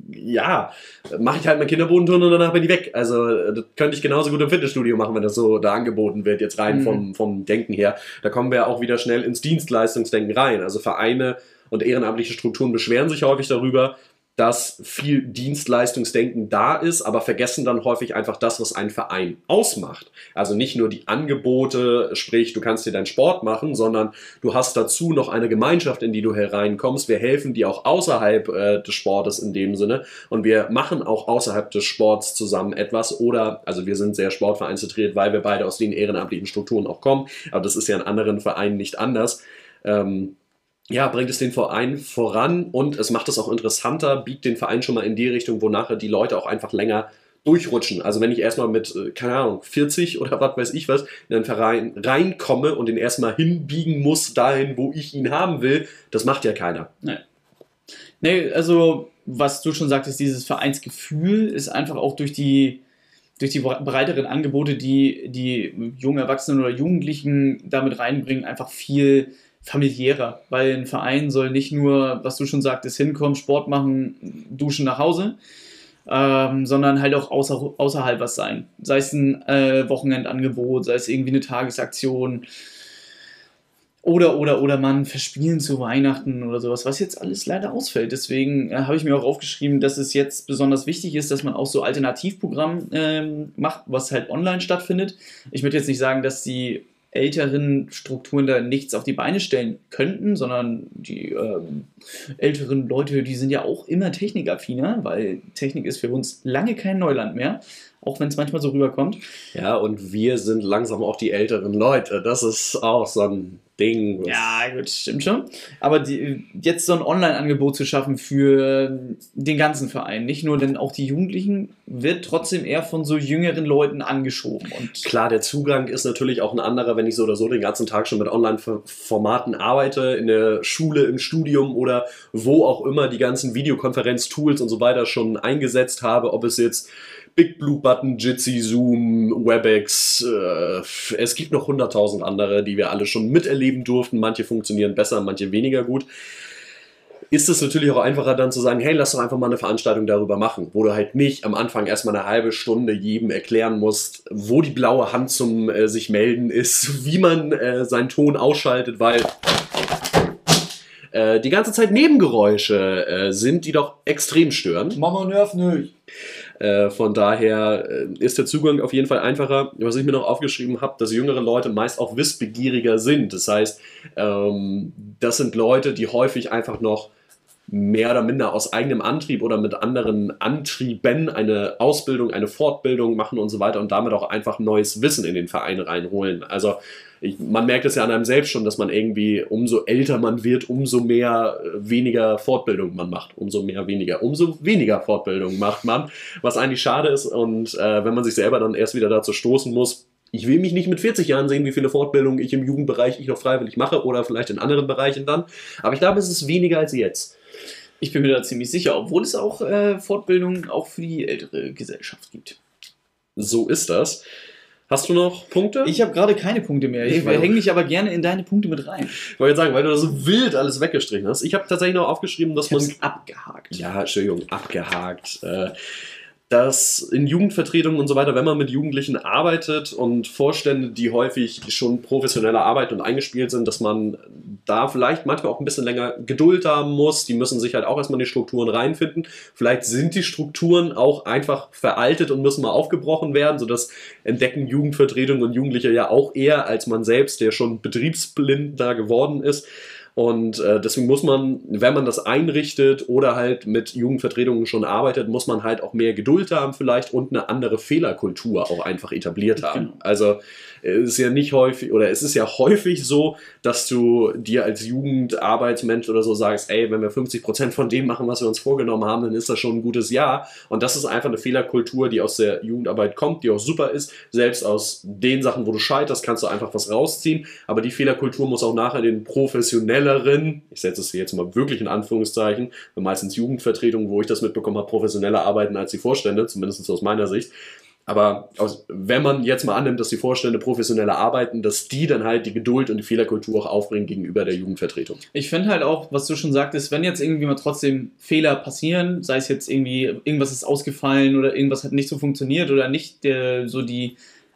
ja, mache ich halt mein Kinderbodenturnen und danach bin ich weg. Also das könnte ich genauso gut im Fitnessstudio machen, wenn das so da angeboten wird, jetzt rein mhm. vom, vom Denken her. Da kommen wir auch wieder schnell ins Dienstleistungsdenken rein. Also Vereine und ehrenamtliche Strukturen beschweren sich häufig darüber, dass viel Dienstleistungsdenken da ist, aber vergessen dann häufig einfach das, was einen Verein ausmacht. Also nicht nur die Angebote, sprich, du kannst dir deinen Sport machen, sondern du hast dazu noch eine Gemeinschaft, in die du hereinkommst. Wir helfen dir auch außerhalb äh, des Sportes in dem Sinne und wir machen auch außerhalb des Sports zusammen etwas oder, also wir sind sehr sportvereinzentriert, weil wir beide aus den ehrenamtlichen Strukturen auch kommen, aber das ist ja in anderen Vereinen nicht anders. Ähm, ja, bringt es den Verein voran und es macht es auch interessanter, biegt den Verein schon mal in die Richtung, wo nachher die Leute auch einfach länger durchrutschen. Also wenn ich erstmal mit, äh, keine Ahnung, 40 oder was weiß ich was, in einen Verein reinkomme und den erstmal hinbiegen muss dahin, wo ich ihn haben will, das macht ja keiner. Nee. Nee, also was du schon sagtest, dieses Vereinsgefühl ist einfach auch durch die, durch die breiteren Angebote, die die jungen Erwachsenen oder Jugendlichen damit reinbringen, einfach viel familiärer, weil ein Verein soll nicht nur, was du schon sagtest, hinkommen, Sport machen, duschen nach Hause, ähm, sondern halt auch außer, außerhalb was sein. Sei es ein äh, Wochenendangebot, sei es irgendwie eine Tagesaktion oder, oder, oder man verspielen zu Weihnachten oder sowas, was jetzt alles leider ausfällt. Deswegen äh, habe ich mir auch aufgeschrieben, dass es jetzt besonders wichtig ist, dass man auch so Alternativprogramm ähm, macht, was halt online stattfindet. Ich würde jetzt nicht sagen, dass die älteren Strukturen da nichts auf die Beine stellen könnten, sondern die ähm, älteren Leute, die sind ja auch immer technikaffiner, weil Technik ist für uns lange kein Neuland mehr, auch wenn es manchmal so rüberkommt. Ja, und wir sind langsam auch die älteren Leute. Das ist auch so ein Ding. Ja, gut, stimmt schon. Aber die, jetzt so ein Online-Angebot zu schaffen für den ganzen Verein, nicht nur, denn auch die Jugendlichen, wird trotzdem eher von so jüngeren Leuten angeschoben. Und Klar, der Zugang ist natürlich auch ein anderer, wenn ich so oder so den ganzen Tag schon mit Online-Formaten arbeite, in der Schule, im Studium oder wo auch immer die ganzen Videokonferenz-Tools und so weiter schon eingesetzt habe, ob es jetzt Big Blue Button, Jitsi, Zoom, WebEx. Äh, es gibt noch 100.000 andere, die wir alle schon miterleben durften. Manche funktionieren besser, manche weniger gut. Ist es natürlich auch einfacher dann zu sagen, hey, lass doch einfach mal eine Veranstaltung darüber machen, wo du halt nicht am Anfang erstmal eine halbe Stunde jedem erklären musst, wo die blaue Hand zum äh, sich melden ist, wie man äh, seinen Ton ausschaltet, weil äh, die ganze Zeit Nebengeräusche äh, sind, die doch extrem stören. Mama nervt nicht. Äh, von daher äh, ist der Zugang auf jeden Fall einfacher. Was ich mir noch aufgeschrieben habe, dass jüngere Leute meist auch wissbegieriger sind. Das heißt, ähm, das sind Leute, die häufig einfach noch mehr oder minder aus eigenem Antrieb oder mit anderen Antrieben eine Ausbildung, eine Fortbildung machen und so weiter und damit auch einfach neues Wissen in den Verein reinholen. Also ich, man merkt es ja an einem selbst schon, dass man irgendwie, umso älter man wird, umso mehr äh, weniger Fortbildung man macht, umso mehr weniger, umso weniger Fortbildung macht man, was eigentlich schade ist und äh, wenn man sich selber dann erst wieder dazu stoßen muss, ich will mich nicht mit 40 Jahren sehen, wie viele Fortbildungen ich im Jugendbereich ich noch freiwillig mache oder vielleicht in anderen Bereichen dann, aber ich glaube, es ist weniger als jetzt. Ich bin mir da ziemlich sicher, obwohl es auch äh, Fortbildungen auch für die ältere Gesellschaft gibt. So ist das. Hast du noch Punkte? Ich habe gerade keine Punkte mehr. Ich hänge mich aber gerne in deine Punkte mit rein. Ich wollte sagen, weil du da so wild alles weggestrichen hast. Ich habe tatsächlich noch aufgeschrieben, dass Ich man. abgehakt. Ja, Entschuldigung, abgehakt. Äh, dass in Jugendvertretungen und so weiter, wenn man mit Jugendlichen arbeitet und Vorstände, die häufig schon professioneller arbeiten und eingespielt sind, dass man da vielleicht manchmal auch ein bisschen länger Geduld haben muss. Die müssen sich halt auch erstmal in die Strukturen reinfinden. Vielleicht sind die Strukturen auch einfach veraltet und müssen mal aufgebrochen werden, sodass entdecken Jugendvertretungen und Jugendliche ja auch eher als man selbst, der schon betriebsblind da geworden ist. Und äh, deswegen muss man, wenn man das einrichtet oder halt mit Jugendvertretungen schon arbeitet, muss man halt auch mehr Geduld haben vielleicht und eine andere Fehlerkultur auch einfach etabliert haben. Genau. Also es ist ja nicht häufig oder es ist ja häufig so, dass du dir als Jugendarbeitsmensch oder so sagst, ey, wenn wir 50% von dem machen, was wir uns vorgenommen haben, dann ist das schon ein gutes Jahr. Und das ist einfach eine Fehlerkultur, die aus der Jugendarbeit kommt, die auch super ist. Selbst aus den Sachen, wo du scheiterst, kannst du einfach was rausziehen. Aber die Fehlerkultur muss auch nachher den professionelleren, ich setze es hier jetzt mal wirklich in Anführungszeichen, meistens Jugendvertretungen, wo ich das mitbekommen habe, professioneller arbeiten als die Vorstände, zumindest aus meiner Sicht. Aber aus, wenn man jetzt mal annimmt, dass die Vorstände professioneller arbeiten, dass die dann halt die Geduld und die Fehlerkultur auch aufbringen gegenüber der Jugendvertretung. Ich finde halt auch, was du schon sagtest, wenn jetzt irgendwie mal trotzdem Fehler passieren, sei es jetzt irgendwie, irgendwas ist ausgefallen oder irgendwas hat nicht so funktioniert oder nicht der, so die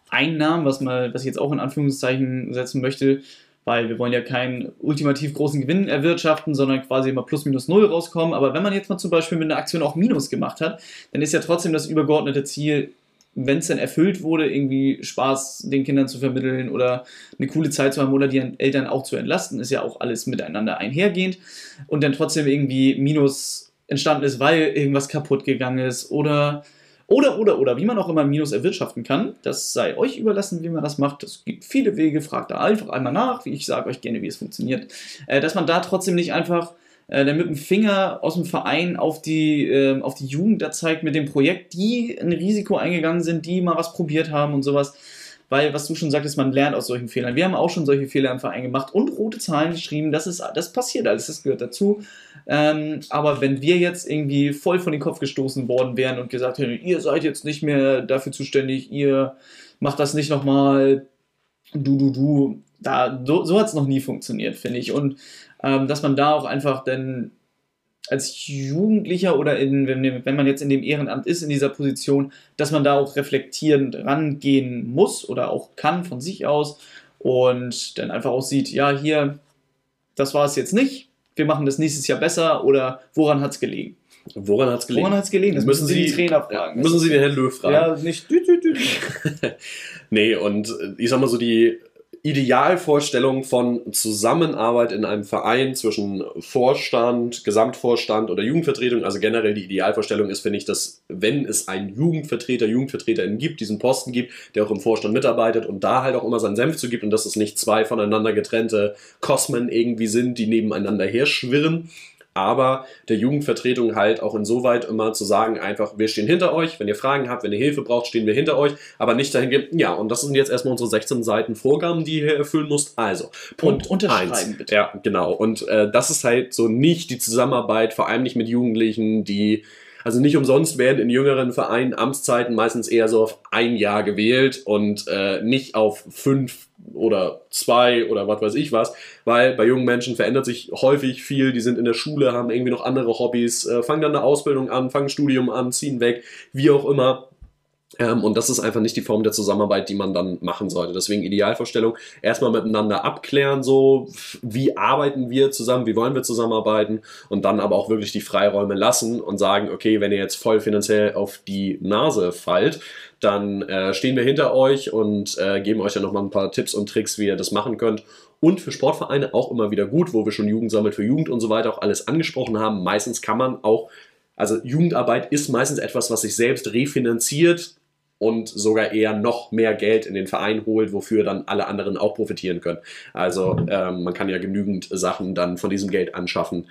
Einnahmen, was, mal, was ich jetzt auch in Anführungszeichen setzen möchte, weil wir wollen ja keinen ultimativ großen Gewinn erwirtschaften, sondern quasi immer plus minus null rauskommen. Aber wenn man jetzt mal zum Beispiel mit einer Aktion auch Minus gemacht hat, dann ist ja trotzdem das übergeordnete Ziel, wenn es dann erfüllt wurde, irgendwie Spaß den Kindern zu vermitteln oder eine coole Zeit zu haben oder die Eltern auch zu entlasten, ist ja auch alles miteinander einhergehend und dann trotzdem irgendwie Minus entstanden ist, weil irgendwas kaputt gegangen ist oder oder oder oder wie man auch immer Minus erwirtschaften kann, das sei euch überlassen, wie man das macht. Es gibt viele Wege, fragt da einfach einmal nach, wie ich sage euch gerne, wie es funktioniert, äh, dass man da trotzdem nicht einfach äh, der mit dem Finger aus dem Verein auf die, äh, auf die Jugend da zeigt mit dem Projekt, die ein Risiko eingegangen sind, die mal was probiert haben und sowas. Weil, was du schon sagtest, man lernt aus solchen Fehlern. Wir haben auch schon solche Fehler im Verein gemacht und rote Zahlen geschrieben. Das, ist, das passiert alles, das gehört dazu. Ähm, aber wenn wir jetzt irgendwie voll von den Kopf gestoßen worden wären und gesagt hätten, ihr seid jetzt nicht mehr dafür zuständig, ihr macht das nicht nochmal, du, du, du, da, so, so hat es noch nie funktioniert, finde ich. Und ähm, dass man da auch einfach dann als Jugendlicher oder in, wenn, wenn man jetzt in dem Ehrenamt ist, in dieser Position, dass man da auch reflektierend rangehen muss oder auch kann von sich aus und dann einfach auch sieht, ja, hier, das war es jetzt nicht, wir machen das nächstes Jahr besser oder woran hat es gelegen? Woran hat es gelegen? Woran hat es gelegen? Das müssen, Sie die Trainer fragen. Ja, müssen Sie den Herrn Löw fragen. Ja, nicht dü, dü, dü. Nee, und äh, ich sag mal so, die Idealvorstellung von Zusammenarbeit in einem Verein zwischen Vorstand, Gesamtvorstand oder Jugendvertretung, also generell die Idealvorstellung ist, finde ich, dass wenn es einen Jugendvertreter, Jugendvertreterin gibt, diesen Posten gibt, der auch im Vorstand mitarbeitet und da halt auch immer seinen Senf zu gibt und dass es nicht zwei voneinander getrennte Kosmen irgendwie sind, die nebeneinander herschwirren, aber der Jugendvertretung halt auch insoweit immer zu sagen, einfach, wir stehen hinter euch, wenn ihr Fragen habt, wenn ihr Hilfe braucht, stehen wir hinter euch, aber nicht dahin ja, und das sind jetzt erstmal unsere 16 Seiten Vorgaben, die ihr hier erfüllen müsst. Also, Punkt Und unterschreiben, eins. bitte. Ja, genau. Und äh, das ist halt so nicht die Zusammenarbeit, vor allem nicht mit Jugendlichen, die also nicht umsonst werden in jüngeren Vereinen Amtszeiten meistens eher so auf ein Jahr gewählt und äh, nicht auf fünf oder zwei oder was weiß ich was, weil bei jungen Menschen verändert sich häufig viel, die sind in der Schule, haben irgendwie noch andere Hobbys, äh, fangen dann eine Ausbildung an, fangen ein Studium an, ziehen weg, wie auch immer. Ähm, und das ist einfach nicht die Form der Zusammenarbeit, die man dann machen sollte. Deswegen Idealvorstellung, erstmal miteinander abklären, so wie arbeiten wir zusammen, wie wollen wir zusammenarbeiten und dann aber auch wirklich die Freiräume lassen und sagen, okay, wenn ihr jetzt voll finanziell auf die Nase fallt, dann äh, stehen wir hinter euch und äh, geben euch dann nochmal ein paar Tipps und Tricks, wie ihr das machen könnt. Und für Sportvereine auch immer wieder gut, wo wir schon Jugend sammelt für Jugend und so weiter auch alles angesprochen haben. Meistens kann man auch, also Jugendarbeit ist meistens etwas, was sich selbst refinanziert und sogar eher noch mehr Geld in den Verein holt, wofür dann alle anderen auch profitieren können. Also ähm, man kann ja genügend Sachen dann von diesem Geld anschaffen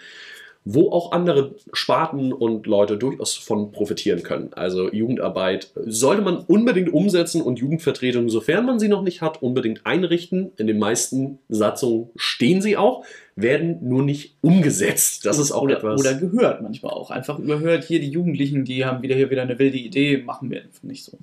wo auch andere Sparten und Leute durchaus von profitieren können. Also Jugendarbeit sollte man unbedingt umsetzen und Jugendvertretung, sofern man sie noch nicht hat, unbedingt einrichten. In den meisten Satzungen stehen sie auch werden nur nicht umgesetzt. Das ist auch oder, etwas. Oder gehört manchmal auch. Einfach überhört, hier die Jugendlichen, die haben wieder hier wieder eine wilde Idee, machen wir nicht so.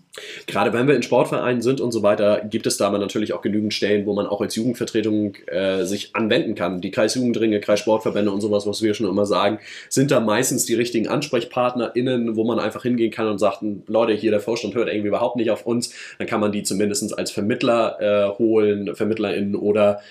Gerade wenn wir in Sportvereinen sind und so weiter, gibt es da aber natürlich auch genügend Stellen, wo man auch als Jugendvertretung äh, sich anwenden kann. Die Kreisjugendringe, Kreissportverbände und sowas, was wir schon immer sagen, sind da meistens die richtigen AnsprechpartnerInnen, wo man einfach hingehen kann und sagt, Leute, hier der Vorstand hört irgendwie überhaupt nicht auf uns. Dann kann man die zumindest als Vermittler äh, holen, VermittlerInnen oder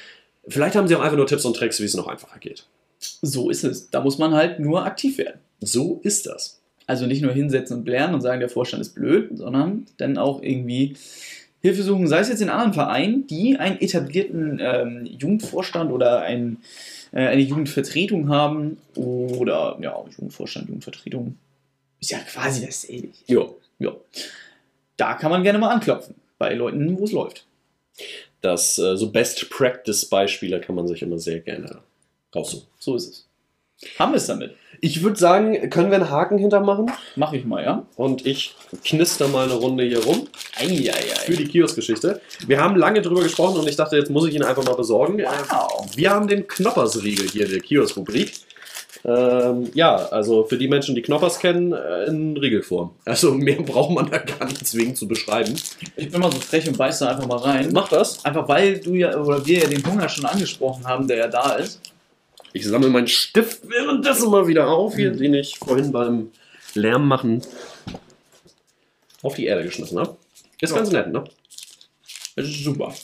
Vielleicht haben sie auch einfach nur Tipps und Tricks, wie es noch einfacher geht. So ist es. Da muss man halt nur aktiv werden. So ist das. Also nicht nur hinsetzen und blären und sagen, der Vorstand ist blöd, sondern dann auch irgendwie Hilfe suchen, sei es jetzt in anderen Vereinen, die einen etablierten ähm, Jugendvorstand oder ein, äh, eine Jugendvertretung haben oder ja, Jugendvorstand, Jugendvertretung ist ja quasi dasselbe. Ja. ja. Da kann man gerne mal anklopfen bei Leuten, wo es läuft das äh, so Best Practice Beispiele kann man sich immer sehr gerne raussuchen. So ist es. Haben wir es damit? Ich würde sagen, können wir einen Haken hintermachen? Mach ich mal, ja. Und ich knister mal eine Runde hier rum. Eieiei. Für die Kioskgeschichte. Wir haben lange drüber gesprochen und ich dachte, jetzt muss ich ihn einfach mal besorgen. Wow. Wir haben den Knoppersriegel hier der Kiosk-Rubrik. Ähm, ja, also für die Menschen, die Knoppers kennen, äh, in Riegelform. Also mehr braucht man da gar nicht zwingend zu beschreiben. Ich bin mal so frech und beiß da einfach mal rein. Mach das. Einfach weil du ja, oder wir ja den Hunger schon angesprochen haben, der ja da ist. Ich sammle meinen Stift währenddessen mal wieder auf, hier, mhm. den ich vorhin beim Lärm machen auf die Erde geschmissen habe. Ist ja. ganz nett, ne? Das ist super.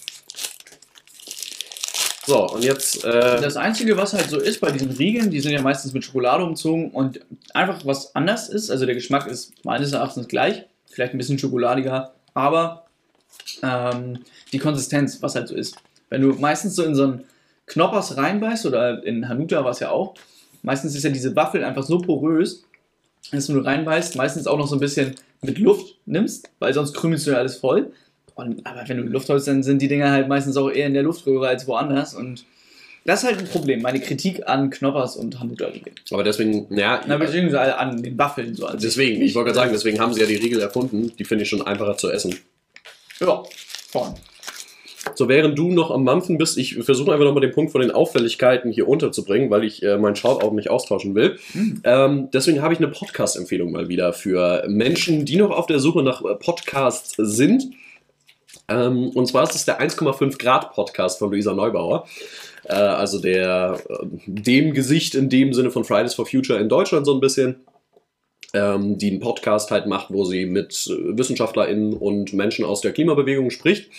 So, und jetzt. Äh das Einzige, was halt so ist bei diesen Riegeln, die sind ja meistens mit Schokolade umzogen und einfach was anders ist. Also der Geschmack ist meines Erachtens gleich, vielleicht ein bisschen schokoladiger, aber ähm, die Konsistenz, was halt so ist. Wenn du meistens so in so einen Knoppers reinbeißt oder in Hanuta war es ja auch, meistens ist ja diese Waffel einfach so porös, dass du reinbeißt, meistens auch noch so ein bisschen mit Luft nimmst, weil sonst krümelst du ja alles voll. Und, aber wenn du Luft holst, dann sind die Dinger halt meistens auch eher in der Luftröhre als woanders. Und das ist halt ein Problem. Meine Kritik an Knoppers und Hamburger-Riegel. Aber deswegen, ja. Na, beziehungsweise an den Waffeln so. Deswegen, ich wollte gerade sagen, deswegen haben sie ja die Riegel erfunden. Die finde ich schon einfacher zu essen. Ja, vorn. So, während du noch am Mampfen bist, ich versuche einfach nochmal den Punkt von den Auffälligkeiten hier unterzubringen, weil ich äh, meinen Shoutout nicht austauschen will. Mhm. Ähm, deswegen habe ich eine Podcast-Empfehlung mal wieder für Menschen, die noch auf der Suche nach äh, Podcasts sind ähm, und zwar ist es der 1,5 Grad Podcast von Luisa Neubauer. Äh, also der, äh, dem Gesicht in dem Sinne von Fridays for Future in Deutschland so ein bisschen. Ähm, die einen Podcast halt macht, wo sie mit äh, WissenschaftlerInnen und Menschen aus der Klimabewegung spricht.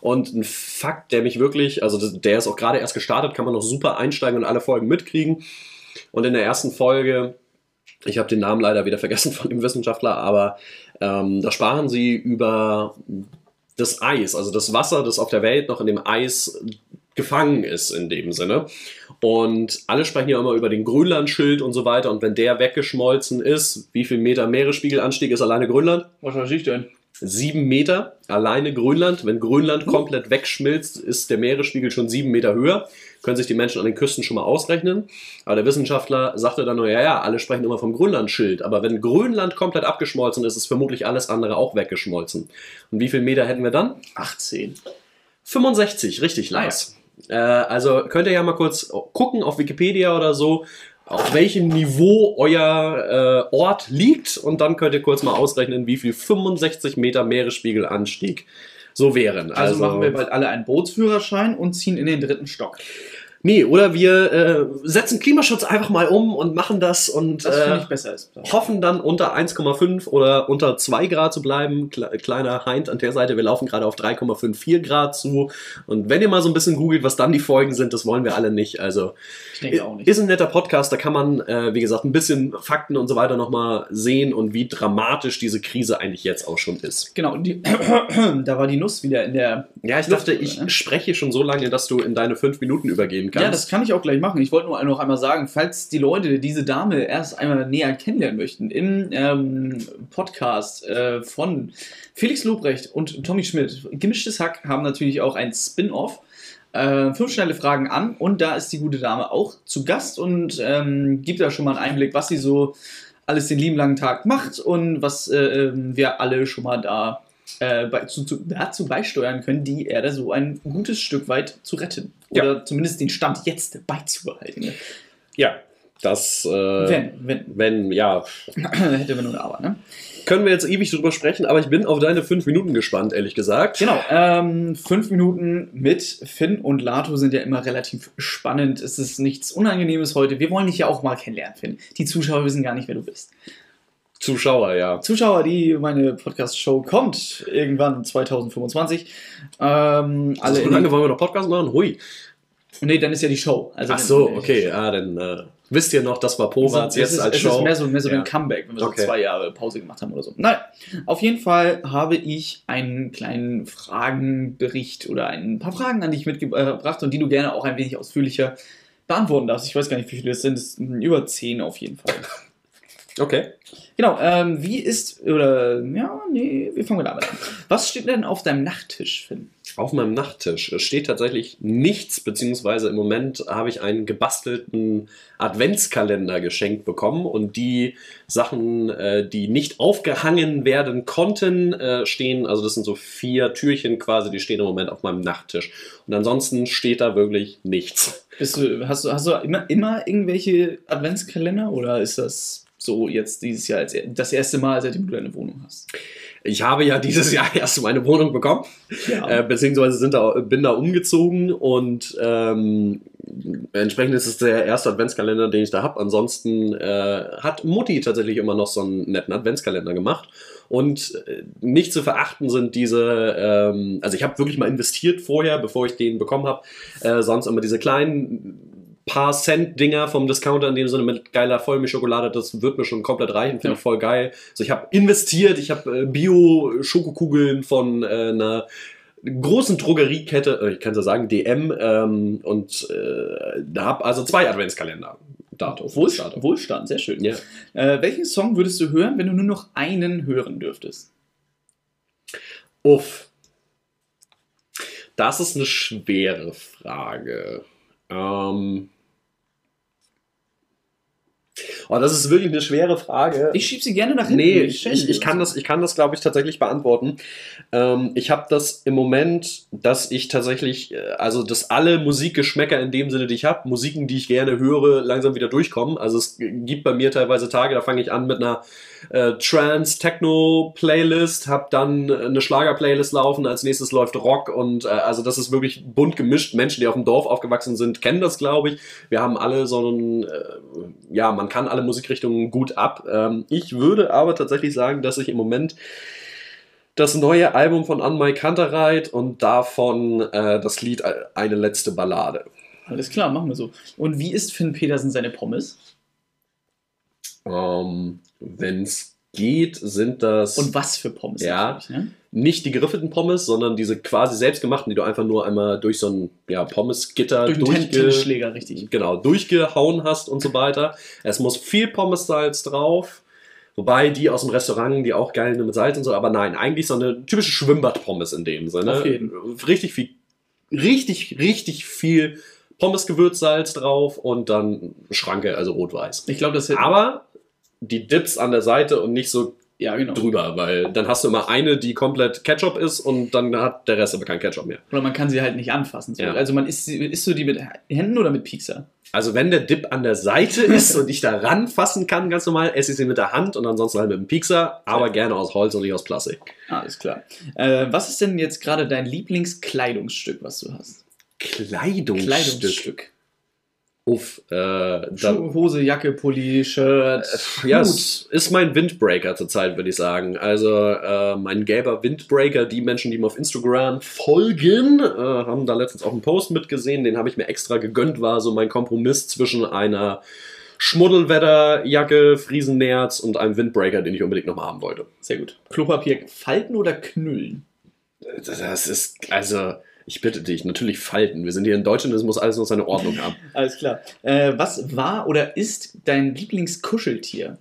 Und ein Fakt, der mich wirklich, also der ist auch gerade erst gestartet, kann man noch super einsteigen und alle Folgen mitkriegen. Und in der ersten Folge, ich habe den Namen leider wieder vergessen von dem Wissenschaftler, aber ähm, da sprachen sie über das Eis, also das Wasser, das auf der Welt noch in dem Eis gefangen ist in dem Sinne. Und alle sprechen ja immer über den Grönlandschild und so weiter. Und wenn der weggeschmolzen ist, wie viel Meter Meeresspiegelanstieg ist alleine Grönland? Was weiß ich denn? Sieben Meter alleine Grönland. Wenn Grönland komplett wegschmilzt, ist der Meeresspiegel schon sieben Meter höher. Können sich die Menschen an den Küsten schon mal ausrechnen. Aber der Wissenschaftler sagte dann nur, ja, ja, alle sprechen immer vom Grönlandschild. Aber wenn Grönland komplett abgeschmolzen ist, ist vermutlich alles andere auch weggeschmolzen. Und wie viel Meter hätten wir dann? 18. 65, richtig, Lars. Ah, ja. äh, also könnt ihr ja mal kurz gucken auf Wikipedia oder so, auf welchem Niveau euer äh, Ort liegt und dann könnt ihr kurz mal ausrechnen, wie viel 65 Meter Meeresspiegelanstieg so wären. Also, also machen wir bald alle einen Bootsführerschein und ziehen in den dritten Stock. Nee, oder wir äh, setzen Klimaschutz einfach mal um und machen das und Das äh, hoffen dann unter 1,5 oder unter 2 Grad zu bleiben. Kle kleiner Heint an der Seite, wir laufen gerade auf 3,54 Grad zu. Und wenn ihr mal so ein bisschen googelt, was dann die Folgen sind, das wollen wir alle nicht. Also Ich denke auch nicht. ist ein netter Podcast, da kann man, äh, wie gesagt, ein bisschen Fakten und so weiter nochmal sehen und wie dramatisch diese Krise eigentlich jetzt auch schon ist. Genau, die, da war die Nuss wieder in der. Ja, ich Luft, dachte, ich ne? spreche schon so lange, dass du in deine fünf Minuten übergehen kannst. Ja, das kann ich auch gleich machen. Ich wollte nur noch einmal sagen, falls die Leute diese Dame erst einmal näher kennenlernen möchten, im ähm, Podcast äh, von Felix Lobrecht und Tommy Schmidt, Gemischtes Hack, haben natürlich auch ein Spin-off. Äh, fünf schnelle Fragen an und da ist die gute Dame auch zu Gast und ähm, gibt da schon mal einen Einblick, was sie so alles den lieben langen Tag macht und was äh, ähm, wir alle schon mal da äh, bei, zu, zu, dazu beisteuern können, die Erde so ein gutes Stück weit zu retten. Ja. Oder zumindest den Stand jetzt beizubehalten. ne? Ja, das, äh, Wenn, wenn. wenn, ja, Hätte man nur eine Aber, ne? können wir jetzt ewig drüber sprechen, aber ich bin auf deine fünf Minuten gespannt, ehrlich gesagt. Genau, ähm, fünf Minuten mit Finn und Lato sind ja immer relativ spannend. Es ist nichts Unangenehmes heute. Wir wollen dich ja auch mal kennenlernen, Finn. Die Zuschauer wissen gar nicht, wer du bist. Zuschauer, ja. Zuschauer, die meine Podcast-Show kommt, irgendwann 2025. Ähm, alle so lange wollen wir noch Podcast machen? Hui. Nee, dann ist ja die Show. Also Ach so, okay, ja, dann äh, wisst ihr noch, das war Also, Povatz es jetzt ist, als es Show. ist mehr so, mehr so Ja. ein Comeback, wenn wir Okay. so zwei Jahre Pause gemacht haben oder so. Nein, auf jeden Fall habe ich einen kleinen Fragenbericht oder ein paar Fragen an dich mitgebracht und die du gerne auch ein wenig ausführlicher beantworten darfst. Ich weiß gar nicht, wie viele das sind. Es sind über zehn auf jeden Fall. Okay. Genau, ähm, wie ist, oder, ja, nee, wir fangen damit an. Was steht denn auf deinem Nachttisch, Finn? Auf meinem Nachttisch steht tatsächlich nichts, beziehungsweise im Moment habe ich einen gebastelten Adventskalender geschenkt bekommen und die Sachen, äh, die nicht aufgehangen werden konnten, äh, stehen, also das sind so vier Türchen quasi, die stehen im Moment auf meinem Nachttisch. Und ansonsten steht da wirklich nichts. Bist du, hast du, hast du immer, immer irgendwelche Adventskalender oder ist das so jetzt dieses Jahr als, das erste Mal, seitdem du eine Wohnung hast? Ich habe ja dieses Jahr erst meine Wohnung bekommen. Ja. äh, beziehungsweise sind da, bin da umgezogen und ähm, entsprechend ist es der erste Adventskalender, den ich da habe. Ansonsten äh, hat Mutti tatsächlich immer noch so einen netten Adventskalender gemacht. Und äh, nicht zu verachten sind diese, ähm, also ich habe wirklich mal investiert vorher, bevor ich den bekommen habe, äh, sonst immer diese kleinen paar Cent Dinger vom Discounter in dem Sinne mit geiler Vollmilchschokolade, das wird mir schon komplett reichen, finde Ja. ich voll geil. Also ich habe investiert, ich habe äh, Bio Schokokugeln von äh, einer großen Drogeriekette, äh, ich kann es ja sagen, DM ähm, und äh, da habe also zwei Adventskalender. Dato. Wohlstand, Wohlstand, sehr schön. Ja. Äh, welchen Song würdest du hören, wenn du nur noch einen hören dürftest? Uff. Das ist eine schwere Frage. Ähm. Oh, das ist wirklich eine schwere Frage. Ich schieb sie gerne nach hinten. Nee, ich, ich, ich kann das, ich kann das, glaube ich, tatsächlich beantworten. Ähm, ich habe das im Moment, dass ich tatsächlich, äh, also dass alle Musikgeschmäcker in dem Sinne, die ich habe, Musiken, die ich gerne höre, langsam wieder durchkommen. Also es gibt bei mir teilweise Tage, da fange ich an mit einer äh, Trance-Techno-Playlist, habe dann eine Schlager-Playlist laufen, als nächstes läuft Rock und äh, also das ist wirklich bunt gemischt. Menschen, die auf dem Dorf aufgewachsen sind, kennen das, glaube ich. Wir haben alle so einen, äh, ja, man kann alle Musikrichtungen gut ab. Ähm, ich würde aber tatsächlich sagen, dass ich im Moment das neue Album von Anmai Kantereit und davon äh, das Lied äh, Eine letzte Ballade. Alles klar, machen wir so. Und wie isst Finn Petersen seine Pommes? Ähm, Wenn es geht, sind das Und was für Pommes? Ja. Ne? nicht die geriffelten Pommes, sondern diese quasi selbstgemachten, die du einfach nur einmal durch so ein ja, Pommesgitter Durch durchge Tennisschläger, richtig. genau, durchgehauen hast und so weiter. Es muss viel Pommessalz drauf. Wobei die aus dem Restaurant, die auch geil sind mit Salz und so, aber nein, eigentlich so eine typische Schwimmbad-Pommes in dem Sinne. Auf jeden. Richtig viel, richtig, richtig viel Pommesgewürzsalz drauf und dann Schranke, also rot-weiß. Ich glaube, das. Aber die Dips an der Seite und nicht so ja, genau. drüber, weil dann hast du immer eine, die komplett Ketchup ist und dann hat der Rest aber kein Ketchup mehr. Oder man kann sie halt nicht anfassen. So. Ja. Also man isst, isst du die mit Händen oder mit Piekser? Also wenn der Dip an der Seite ist und ich da ranfassen kann, ganz normal, esse ich sie mit der Hand und ansonsten halt mit dem Piekser, aber gerne aus Holz und nicht aus Plastik. Alles klar. Äh, was ist denn jetzt gerade dein Lieblingskleidungsstück, was du hast? Kleidungsstück. Kleidungsstück. Uff, äh, Schuhe, Hose, Jacke, Pulli, Shirt. ja, Hut. es ist mein Windbreaker zurzeit, würde ich sagen. Also äh, mein gelber Windbreaker, die Menschen, die mir auf Instagram folgen, äh, haben da letztens auch einen Post mitgesehen, den habe ich mir extra gegönnt, war so mein Kompromiss zwischen einer Schmuddelwetterjacke, Friesennerz und einem Windbreaker, den ich unbedingt nochmal haben wollte. Sehr gut. Klopapier falten oder knüllen? Das ist, also, ich bitte dich, natürlich falten. Wir sind hier in Deutschland, das muss alles noch seine Ordnung haben. Alles klar. Äh, was war oder ist dein Lieblingskuscheltier?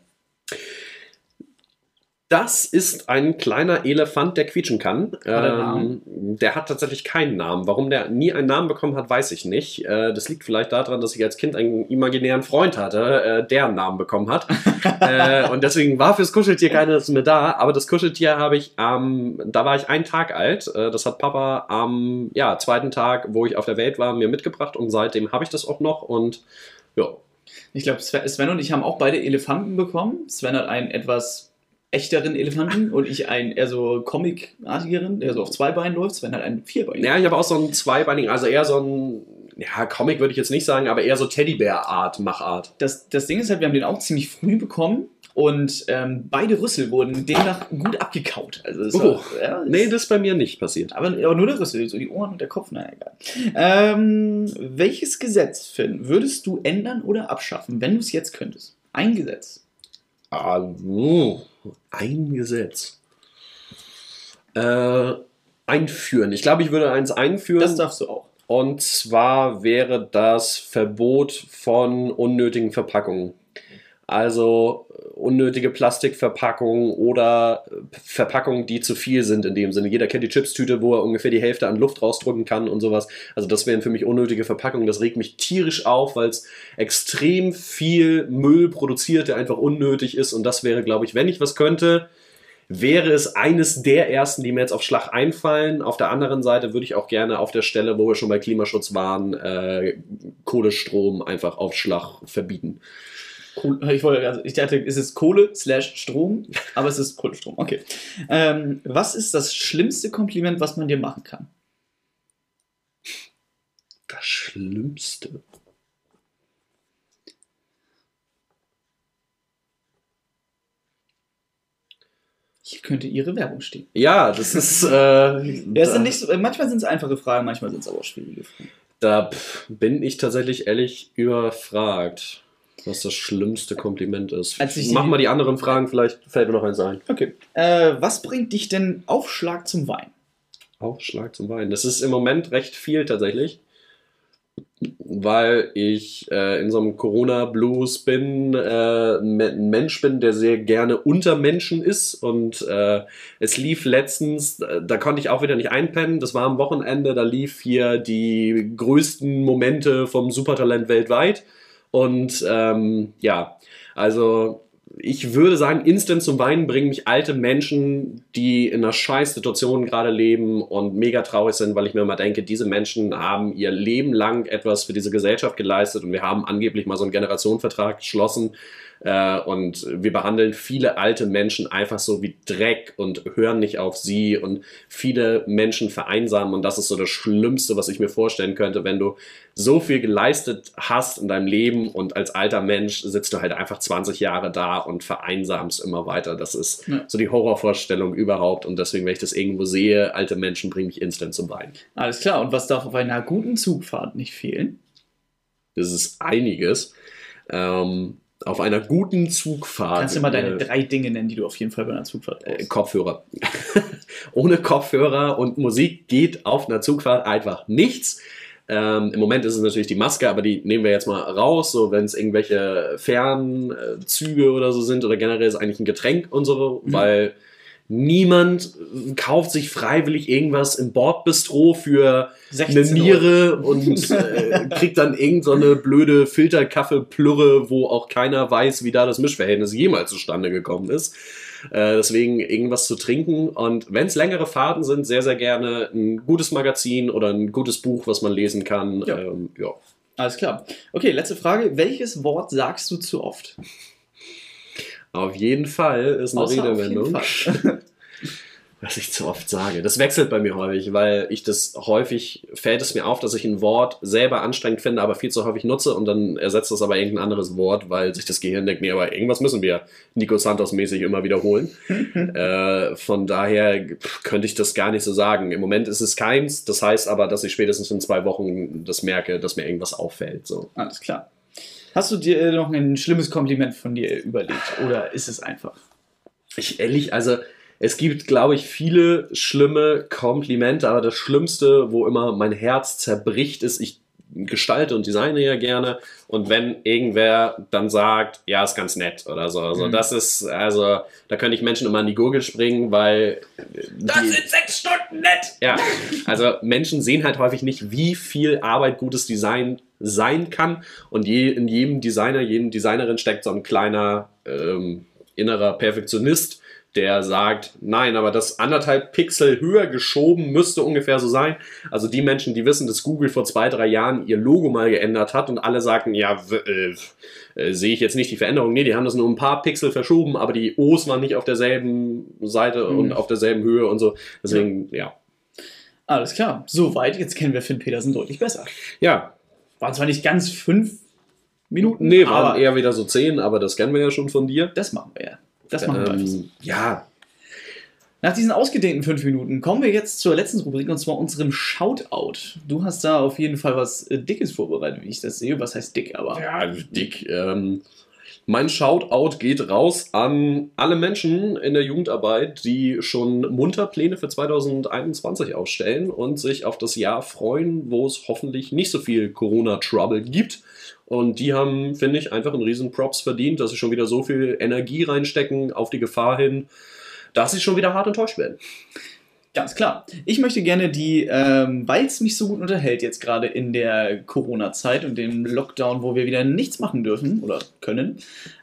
Das ist ein kleiner Elefant, der quietschen kann. Ähm, der hat tatsächlich keinen Namen. Warum der nie einen Namen bekommen hat, weiß ich nicht. Äh, das liegt vielleicht daran, dass ich als Kind einen imaginären Freund hatte, äh, der einen Namen bekommen hat. äh, und deswegen war fürs Kuscheltier keines mehr da. Aber das Kuscheltier habe ich, ähm, da war ich einen Tag alt. Äh, das hat Papa am ja, zweiten Tag, wo ich auf der Welt war, mir mitgebracht. Und seitdem habe ich das auch noch. Und ja, Ich glaube, Sven und ich haben auch beide Elefanten bekommen. Sven hat einen etwas echteren Elefanten und ich einen eher so comicartigeren, der so auf zwei Beinen läuft. Sven hat einen vierbeinigen. Ja, ich habe auch so einen zweibeinigen, also eher so ein, ja, Comic würde ich jetzt nicht sagen, aber eher so Teddybär-Art, Machart. Das, das Ding ist halt, wir haben den auch ziemlich früh bekommen und ähm, beide Rüssel wurden demnach gut abgekaut. Also das Oh. war, ja, das Nee, das ist bei mir nicht passiert. aber, aber nur der Rüssel, so die Ohren und der Kopf, naja, egal. Ähm, welches Gesetz, Finn, würdest du ändern oder abschaffen, wenn du es jetzt könntest? Ein Gesetz. Ah, uh, ein Gesetz. Äh, einführen. Ich glaube, ich würde eins einführen. Das darfst du auch. Und zwar wäre das Verbot von unnötigen Verpackungen. Also äh, unnötige Plastikverpackungen oder äh, Verpackungen, die zu viel sind in dem Sinne. Jeder kennt die Chipstüte, wo er ungefähr die Hälfte an Luft rausdrücken kann und sowas. Also das wären für mich unnötige Verpackungen. Das regt mich tierisch auf, weil es extrem viel Müll produziert, der einfach unnötig ist. Und das wäre, glaube ich, wenn ich was könnte, wäre es eines der ersten, die mir jetzt auf Schlag einfallen. Auf der anderen Seite würde ich auch gerne auf der Stelle, wo wir schon bei Klimaschutz waren, äh, Kohlestrom einfach auf Schlag verbieten. Kohle, ich, wollte, also ich dachte, es ist Kohle slash Strom, aber es ist Kohlestrom. Okay. Ähm, was ist das schlimmste Kompliment, was man dir machen kann? Das Schlimmste. Hier könnte Ihre Werbung stehen. Ja, das ist. Äh, Ja, sind nicht so, manchmal sind es einfache Fragen, manchmal sind es aber auch schwierige Fragen. da bin ich tatsächlich ehrlich überfragt, was das schlimmste Kompliment ist. Ich Mach mal die anderen Fragen, vielleicht fällt mir noch eins ein. Okay. Äh, was bringt dich denn auf Schlag zum Wein? Aufschlag zum Wein. Das ist im Moment recht viel tatsächlich, weil ich äh, in so einem Corona-Blues bin, äh, ein Mensch bin, der sehr gerne unter Menschen ist und äh, es lief letztens, äh, da konnte ich auch wieder nicht einpennen, das war am Wochenende, da lief hier die größten Momente vom Supertalent weltweit und ähm, ja, also ich würde sagen, instant zum Weinen bringen mich alte Menschen, die in einer scheiß Situation gerade leben und mega traurig sind, weil ich mir immer denke, diese Menschen haben ihr Leben lang etwas für diese Gesellschaft geleistet und wir haben angeblich mal so einen Generationenvertrag geschlossen äh, und wir behandeln viele alte Menschen einfach so wie Dreck und hören nicht auf sie und viele Menschen vereinsamen und das ist so das Schlimmste, was ich mir vorstellen könnte, wenn du so viel geleistet hast in deinem Leben und als alter Mensch sitzt du halt einfach 20 Jahre da und vereinsamst immer weiter. Das ist Ja. so die Horrorvorstellung überhaupt und deswegen, wenn ich das irgendwo sehe, alte Menschen bringen mich instant zum Weinen. Alles klar. Und was darf auf einer guten Zugfahrt nicht fehlen? Das ist einiges. Ähm, auf einer guten Zugfahrt. Kannst du mal deine äh, drei Dinge nennen, die du auf jeden Fall bei einer Zugfahrt äh, brauchst? Kopfhörer. Ohne Kopfhörer und Musik geht auf einer Zugfahrt einfach nichts. Ähm, Im Moment ist es natürlich die Maske, aber die nehmen wir jetzt mal raus, so wenn es irgendwelche Fernzüge oder so sind oder generell ist eigentlich ein Getränk und so, Mhm. weil niemand kauft sich freiwillig irgendwas im Bordbistro für 16 eine. Niere und äh, kriegt dann irgend so eine blöde Filterkaffee-Plürre, wo auch keiner weiß, wie da das Mischverhältnis jemals zustande gekommen ist. Äh, deswegen irgendwas zu trinken und wenn es längere Fahrten sind, sehr, sehr gerne ein gutes Magazin oder ein gutes Buch, was man lesen kann. Ja. Ähm, ja. Alles klar. Okay, letzte Frage. Welches Wort sagst du zu oft? Auf jeden Fall ist eine Außer Redewendung. Was ich zu oft sage. Das wechselt bei mir häufig, weil ich das häufig fällt es mir auf, dass ich ein Wort selber anstrengend finde, aber viel zu häufig nutze und dann ersetzt das aber irgendein anderes Wort, weil sich das Gehirn denkt, nee, aber irgendwas müssen wir Nico Santos mäßig immer wiederholen. äh, von daher könnte ich das gar nicht so sagen. Im Moment ist es keins, das heißt aber, dass ich spätestens in zwei Wochen das merke, dass mir irgendwas auffällt. So. Alles klar. Hast du dir noch ein schlimmes Kompliment von dir überlegt oder ist es einfach? Ich ehrlich, also es gibt, glaube ich, viele schlimme Komplimente, aber das Schlimmste, wo immer mein Herz zerbricht, ist, ich gestalte und designe ja gerne. Und wenn irgendwer dann sagt, ja, ist ganz nett oder so. Also mhm. das ist, also, da könnte ich Menschen immer in die Gurgel springen, weil. Das die, sind sechs Stunden nett! Ja, also Menschen sehen halt häufig nicht, wie viel Arbeit gutes Design sein kann. Und je, in jedem Designer, jedem Designerin steckt so ein kleiner ähm, innerer Perfektionist, der sagt, nein, aber das anderthalb Pixel höher geschoben müsste ungefähr so sein. Also die Menschen, die wissen, dass Google vor zwei, drei Jahren ihr Logo mal geändert hat und alle sagten, ja, äh, äh, sehe ich jetzt nicht die Veränderung. Nee, die haben das nur ein paar Pixel verschoben, aber die O's waren nicht auf derselben Seite mhm. und auf derselben Höhe und so. Deswegen, ja. ja. Alles klar. Soweit, jetzt kennen wir Finn Petersen deutlich besser. Ja. Waren zwar nicht ganz fünf Minuten. Nee, waren eher wieder so zehn, aber das kennen wir ja schon von dir. Das machen wir ja. Das machen wir ähm, Ja. Nach diesen ausgedehnten fünf Minuten kommen wir jetzt zur letzten Rubrik und zwar unserem Shoutout. Du hast da auf jeden Fall was äh, Dickes vorbereitet, wie ich das sehe. Was heißt dick, aber? Ja, dick. Ähm, mein Shoutout geht raus an alle Menschen in der Jugendarbeit, die schon munter Pläne für 2021 aufstellen und sich auf das Jahr freuen, wo es hoffentlich nicht so viel Corona-Trouble gibt. Und die haben, finde ich, einfach einen riesen Props verdient, dass sie schon wieder so viel Energie reinstecken auf die Gefahr hin, dass sie schon wieder hart enttäuscht werden. Ganz klar. Ich möchte gerne die, ähm, weil es mich so gut unterhält jetzt gerade in der Corona-Zeit und dem Lockdown, wo wir wieder nichts machen dürfen oder können,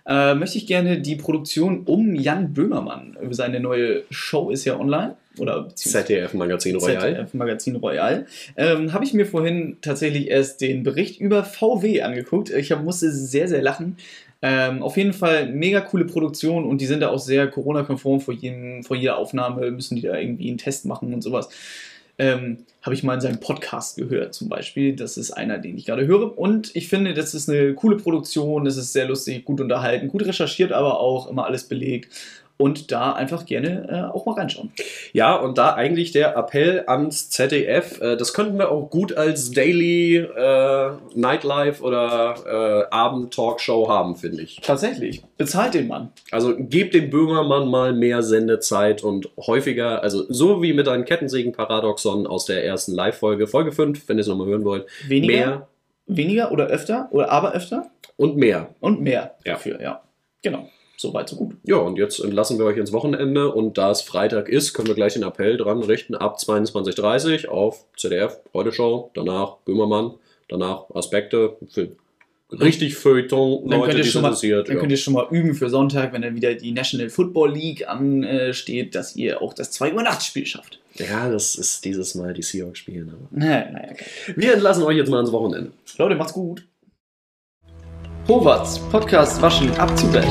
äh, möchte ich gerne die Produktion um Jan Böhmermann. Seine neue Show ist ja online. Oder ZDF Magazin Royal. ZDF Magazin Royal. Ähm, Habe ich mir vorhin tatsächlich erst den Bericht über VW angeguckt. Ich hab, musste sehr, sehr lachen. Ähm, auf jeden Fall mega coole Produktion und die sind da auch sehr Corona-konform. Vor, vor jeder Aufnahme müssen die da irgendwie einen Test machen und sowas. Ähm, Habe ich mal in seinem Podcast gehört zum Beispiel. Das ist einer, den ich gerade höre. Und ich finde, das ist eine coole Produktion. Das ist sehr lustig, gut unterhalten, gut recherchiert, aber auch immer alles belegt und da einfach gerne äh, auch mal reinschauen. Ja, und da eigentlich der Appell ans ZDF, äh, das könnten wir auch gut als Daily äh, Nightlife oder äh, Abend-Talkshow haben, finde ich. Tatsächlich. Bezahlt den Mann. Also gebt dem Bürgermann mal mehr Sendezeit und häufiger, also so wie mit einem Kettensägen-Paradoxon aus der ersten Live-Folge, Folge 5, wenn ihr es nochmal hören wollt. Weniger? Mehr. Weniger oder öfter? Oder aber öfter? Und mehr. Und mehr ja. dafür, ja. Genau so weit, so gut. Ja, und jetzt entlassen wir euch ins Wochenende und da es Freitag ist, können wir gleich den Appell dran richten, ab 22.30 Uhr auf ZDF, Heute Show, danach Böhmermann, danach Aspekte, für richtig Feuilleton, dann Leute, die schon mal, Dann ja. könnt ihr schon mal üben für Sonntag, wenn dann wieder die National Football League ansteht, dass ihr auch das 2 Uhr Nachtspiel schafft. Ja, das ist dieses Mal die Seahawks spielen. Aber. Naja, naja, okay. Wir entlassen euch jetzt mal ins Wochenende. Leute, macht's gut. Howards, Podcast Waschen ab zu Bett.